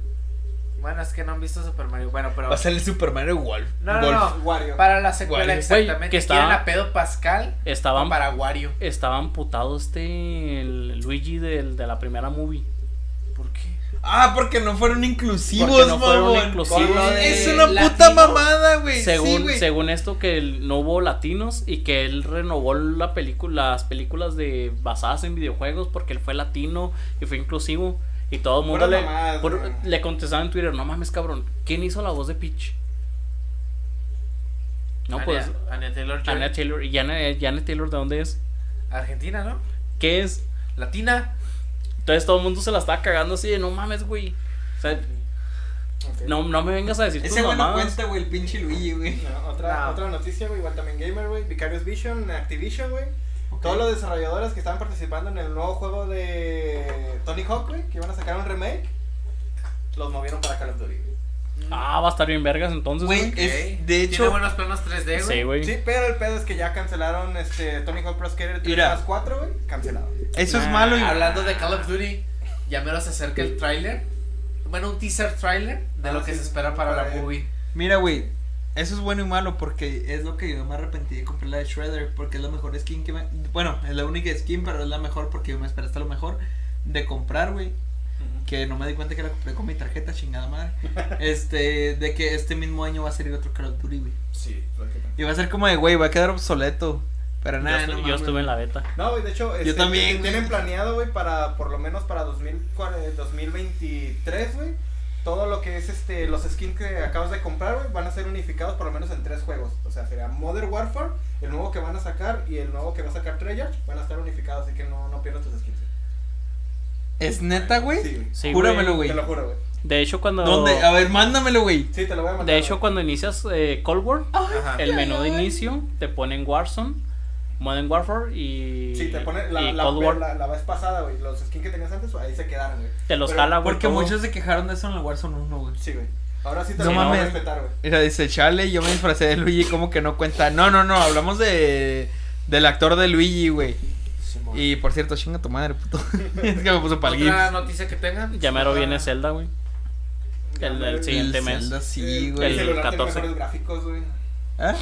Bueno, es que no han visto Super Mario. Bueno, pero. Va a salir Super Mario Wolf. No, no, Wolf. no. Wario. Para la secuela, Wario. exactamente. Que quieren estaba- a Pedro Pascal Estaban, para Wario. estaban putados este el Luigi del, de la primera movie. ¿Por qué? Ah, porque no fueron inclusivos, Porque no fueron inclusivos. Es una latino, puta mamada, güey. según, sí, según esto que él- no hubo latinos y que él renovó la película, las películas de basadas en videojuegos porque él fue latino y fue inclusivo y todo el mundo le, mamadas, por- le contestaba en Twitter, no mames cabrón, ¿quién hizo la voz de Peach? No Anya- pues Anya Taylor. Anya Taylor, ¿y Anya, Taylor de dónde es? Argentina, ¿no? ¿Qué es? Latina. Entonces todo el mundo se la estaba cagando así de no mames, güey. O sea, Ok. no, no me vengas a decir tus Ese güey no cuenta, güey, el pinche Luigi, güey. No, otra, No. otra noticia, güey, igual también Gamer, güey. Vicarious Vision, Activision, güey. Todos los desarrolladores que estaban participando en el nuevo juego de Tony Hawk, güey, que iban a sacar un remake, los movieron para Call of Duty, güey. Ah, va a estar bien vergas entonces, Güey. Es- de Tiene hecho- buenos planos 3D, güey. Sí, güey. Sí, pero el pedo es que ya cancelaron este Tony Hawk Pro Skater 3 Mira. más 4, güey. Cancelado. Eso es malo y. Hablando de Call of Duty, ya me se acerca el tráiler. Bueno, un teaser trailer de Ah, lo que sí. se espera para la Para- movie. Mira, güey. Eso es bueno y malo porque es lo que yo me arrepentí de comprar la de Shredder porque es la mejor skin que me... Bueno, es la única skin, pero es la mejor porque yo me esperé hasta lo mejor de comprar, güey. Que no me di cuenta que la compré con mi tarjeta, chingada madre. Este, de que este mismo año va a salir otro Call of Duty, güey. Sí, Y va a ser como de, güey, va a quedar obsoleto. Pero Yo, nada, estu- no yo estuve en la beta. No, güey, de hecho, este, también, t- tienen planeado, güey, para por lo menos para 2040 2023, güey. Todo lo que es este los skins que acabas de comprar, güey, van a ser unificados por lo menos en tres juegos. O sea, sería Modern Warfare, el nuevo que van a sacar y el nuevo que va a sacar Treyarch, van a estar unificados, así que no, no pierdas tus skins. ¿Es neta, güey? Sí. Sí, Júramelo, güey. Te lo juro, güey. De hecho, cuando. ¿Dónde? A ver, mándamelo, güey. Sí, te lo voy a mandar. De hecho, cuando inicias eh, Cold War, Ajá. el menú de inicio te ponen Warzone, Modern Warfare y. Sí, te pone la, Cold War. la, la vez pasada, güey. Los skins que tenías antes, ahí se quedaron, güey. Te los Pero- jala, güey. Porque todo. muchos se quejaron de eso en el Warzone 1, güey. Sí, güey. Ahora sí te No lo voy a mames. respetar, güey. Mira, dice Chale, yo me disfracé de Luigi, como que no cuenta. No, no, no, hablamos de del actor de Luigi, güey. Y por cierto, chinga tu madre, puto. es que me puso pa'l Otra noticia que tengan. Ya mero Ah. viene Zelda, güey. El, siguiente El mes. Zelda, sí, El güey. el celular tiene 14. mejores gráficos, güey. ¿Eh?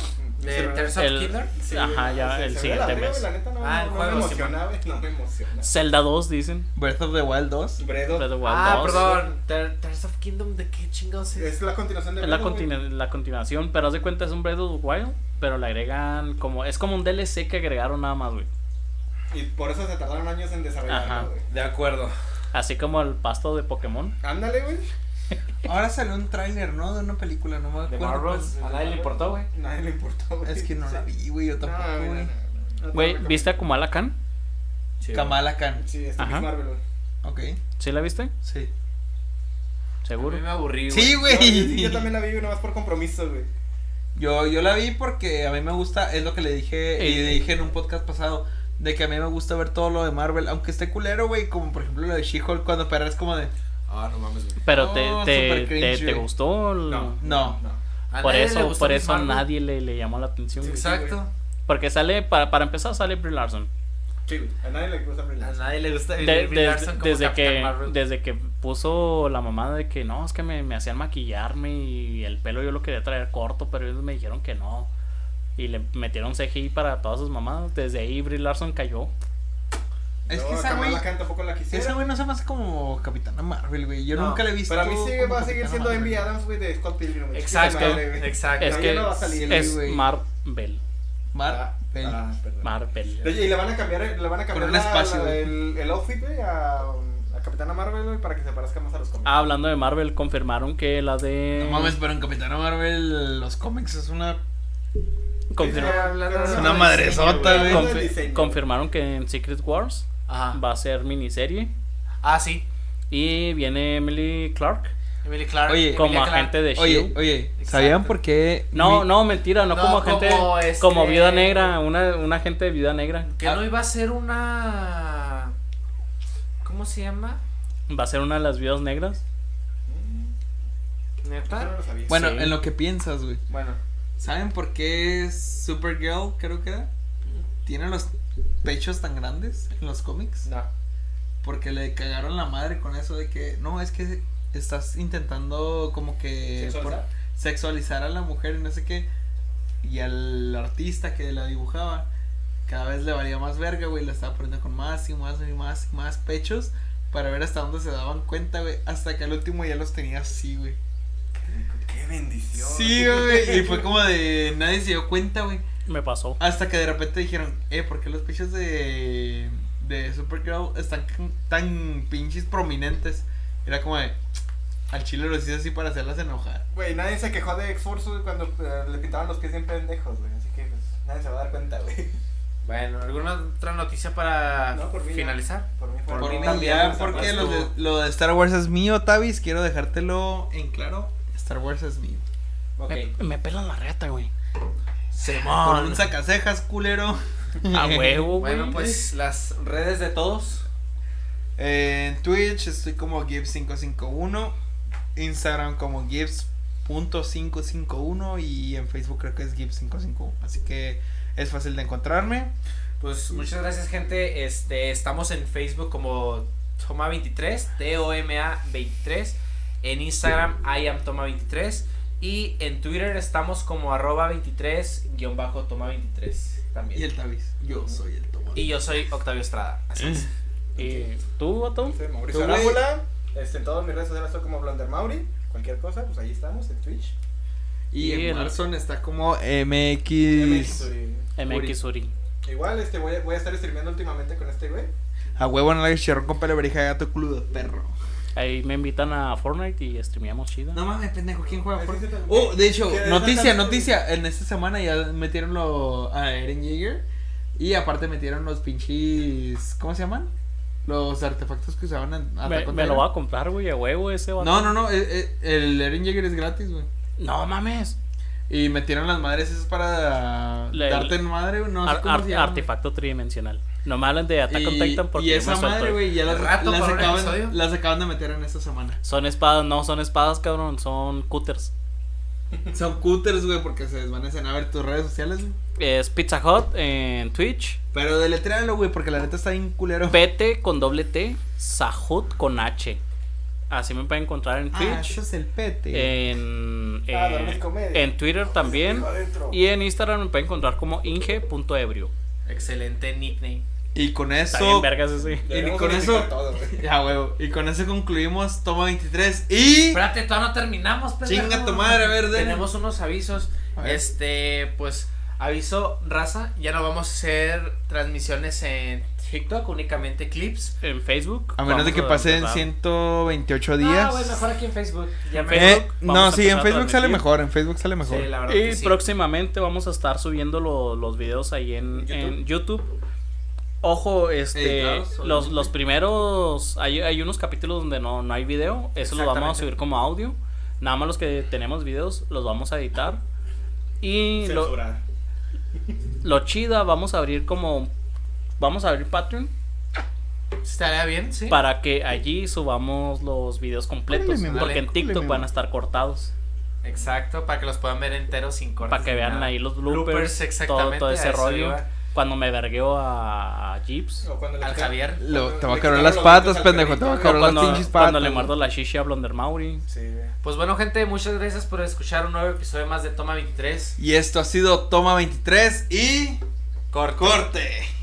De Tears of El- Kingdom. Sí, Ajá, ya, se- el siguiente mes. La neta no, Ah, el no, juego, me sí, emociona, güey. No me emociona. Zelda 2, dicen. Breath of the Wild 2. Bredo Breath of the Wild Ah, 2. perdón. Tears of Kingdom, ¿de qué chingados es? es la continuación de Es la, continu- la continuación, pero haz de cuenta es un Breath of the Wild, pero le agregan como es como un DLC que agregaron nada más, güey. Y por eso se tardaron años en desarrollarlo, güey. De acuerdo. Así como el pasto de Pokémon. Ándale, güey. Ahora salió un tráiler, ¿no? De una película, no me De acuerdo. Marvels. cuál. A nadie le importó, güey. Nadie le importó, güey. Es que no la vi, güey, yo tampoco, güey, güey. no, no, no, Güey, no, no, ¿viste a Kamala Khan? Kamala Khan. Sí, este Ajá. Miss Marvel, güey. Ok, ¿Sí la viste? sí. A Seguro. mí me aburrí, güey. Sí, No, güey. yo, sí, yo también la vi, güey, nomás por compromiso, güey. Yo, yo la vi porque a mí me gusta, es lo que le dije y Eh. dije en un podcast pasado, de que a mí me gusta ver todo lo de Marvel, aunque esté culero, güey, como por ejemplo lo de She-Hulk cuando pero es como de, Ah, no mames, güey. Pero te, te, cringe, te, gustó. el- No, no. A Por eso, por eso Marvel. nadie le, le llamó la atención. güey. Exacto. Porque sale, para, para empezar, sale Brie Larson. Sí, güey. A nadie le gusta A Brie Larson. nadie le gusta De- Brie de- Larson como desde, que, Marvel. desde que puso la mamá de que no, es que me, me hacían maquillarme y el pelo yo lo quería traer corto, pero ellos me dijeron que no. Y le metieron CGI para todas sus mamadas. Desde ahí Brie Larson cayó. Es que esa güey, tampoco la quisiera. esa güey no se me hace como Capitana Marvel, güey, yo No, nunca la he visto. Pero a mí sí va a seguir Capitana siendo Marvel. Envy Adams, güey, de Scott Pilgrim. Exacto, exacto. Es que ya no va a salir, es. Marvel. Marvel. Ah, perdón. Marvel. Oye, y le van a cambiar, le van a cambiar la- espacio, la- güey. el, el outfit, güey, a, Capitana Marvel, güey, para que se parezca más a los cómics. Ah, hablando de Marvel, confirmaron que la de. No mames, pero en Capitana Marvel los cómics es una confirma- Es una madresota, güey. confirmaron que en Secret Wars Ajá. va a ser miniserie. Ah, sí. Y viene Emily Clark. Emily Clark. Oye, como agente de Oye, Shield. oye, Exacto. ¿sabían por qué? No, mi- no, mentira, no, No, como agente. como este- Como viuda negra, una, una agente de viuda negra. Que no iba a ser una. ¿Cómo se llama? Va a ser una de las viudas negras. No ¿Neta? lo sabía. Bueno, Sí. en lo que piensas, güey. Bueno. ¿Saben por qué Supergirl, creo que era? Tiene los pechos tan grandes en los cómics. No. Porque le cagaron la madre con eso de que, no, es que estás intentando como que ¿Sexualizar? por- sexualizar a la mujer y no sé qué. Y al artista que la dibujaba, cada vez le valía más verga, güey. La estaba poniendo con más y más y más y más pechos para ver hasta dónde se daban cuenta, güey. Hasta que al último ya los tenía así, güey. Qué bendición. Sí, güey. Y fue como de, nadie se dio cuenta, güey. Me pasó. Hasta que de repente dijeron, eh, ¿por qué los pechos de, de Supergirl están tan pinches prominentes? Era como de, al chile lo hice así para hacerlas enojar. Güey, nadie se quejó de X-Force cuando eh, le pintaban los pies bien pendejos, güey. Así que pues, nadie se va a dar cuenta, güey. Bueno, ¿alguna otra noticia para No, por mí no. finalizar? Por mí, Por Por mí mí también, ya, porque lo de, tú- lo de Star Wars es mío, Tavis. Quiero dejártelo en claro. Star Wars es mío. Me, me pelan la reta, güey. Con un sacacejas, culero. A huevo, güey. Bueno, pues las redes de todos. En Twitch estoy como Gibbs551. Instagram como Gibbs.551. Y en Facebook creo que es Gibbs551. Así que es fácil de encontrarme. Pues muchas gracias, gente. Este, estamos en Facebook como Toma23, T-O-M-A 23. En Instagram, I am Toma23. Y en Twitter estamos como arroba 23-toma23 también. Y el Tavis. Yo soy el Tomás. Y yo soy Octavio Estrada. Así es. ¿Y tú, Otto? Este, Mauricio Tú. Arámbula. Este, en todas mis redes sociales estoy como Blonder Mauri. Cualquier cosa, pues ahí estamos, en Twitch. Y Y en el- Marson está como MX. MX, Uri. Igual, este, voy a, voy a estar streameando últimamente con este güey. A huevo en la chicharrón con pelo verija gato culo de perro. Ahí me invitan a Fortnite y streameamos chido. No mames, pendejo, ¿quién juega Fortnite? Oh, de hecho, noticia, noticia. En esta semana ya metieron lo, a Eren Jaeger. Y aparte metieron los pinches. ¿Cómo se llaman? Los artefactos que usaban en me, me lo voy a comprar, güey, a huevo ese vato. No, no, no. eh, eh, el Eren Jaeger es gratis, güey. No mames. Y metieron las madres esas para La- darte en madre, no sé Ar- cómo ar- se llama. artefacto tridimensional. No me hablan de Attack on Titan porque y esa me madre, güey, ya las, ¿De rato acaban, las acaban de meter en esta semana. Son espadas, no, son espadas, cabrón, son cutters. Son cutters, güey, porque se desvanecen. A ver tus redes sociales, güey. Es Pizza Hut en Twitch. Pero deletréalo, güey, porque la neta está bien culero. PT con doble T, Sahut con H. Así me pueden encontrar en Ah, Twitch. eso es el pete. en, Ah, eh, en Twitter también. Hijo adentro. Y en Instagram me pueden encontrar como inge.ebrio. Excelente nickname. Y con eso. bien vergas ese. Y con eso- todo. Ya, huevo. Y con eso concluimos Toma 23. Y. Espérate, todavía no terminamos, pendejo. Chinga tu madre, a ver, dale. Tenemos unos avisos. Este, pues, aviso, raza. Ya no vamos a hacer transmisiones en TikTok, únicamente clips. En Facebook. A menos de que pasen empezar. 128 días. Ah, bueno, mejor aquí en Facebook. Ya En Eh, Facebook, no, vamos a sí, en Facebook sale mejor. En Facebook sale mejor. Sí, la verdad Y que sí. próximamente vamos a estar subiendo lo- los videos ahí en YouTube. en YouTube. Ojo, este, Editados, los, los primeros, hay, hay unos capítulos donde no, no hay video, eso lo vamos a subir como audio. Nada más los que tenemos videos los vamos a editar. Y lo, Censurar. lo chida, vamos a abrir como, vamos a abrir Patreon Estaría bien, sí. para que allí subamos los videos completos. Porque en TikTok van a estar cortados. Exacto, para que los puedan ver enteros sin cortes. Para que vean nada. ahí los bloopers, todo, exactamente. todo a ese rollo. iba. Cuando me vergueo a, a Jeeps. O cuando le Al Javier. Lo- cuando te va a quitaron las patas, pendejo, te va a las cuando, pinches cuando patas. le muerdo la shishi a Blonder Mauri. Sí. Pues bueno, gente, muchas gracias por escuchar un nuevo episodio más de Toma 23. Y esto ha sido Toma 23 y. Corte. ¡Corte!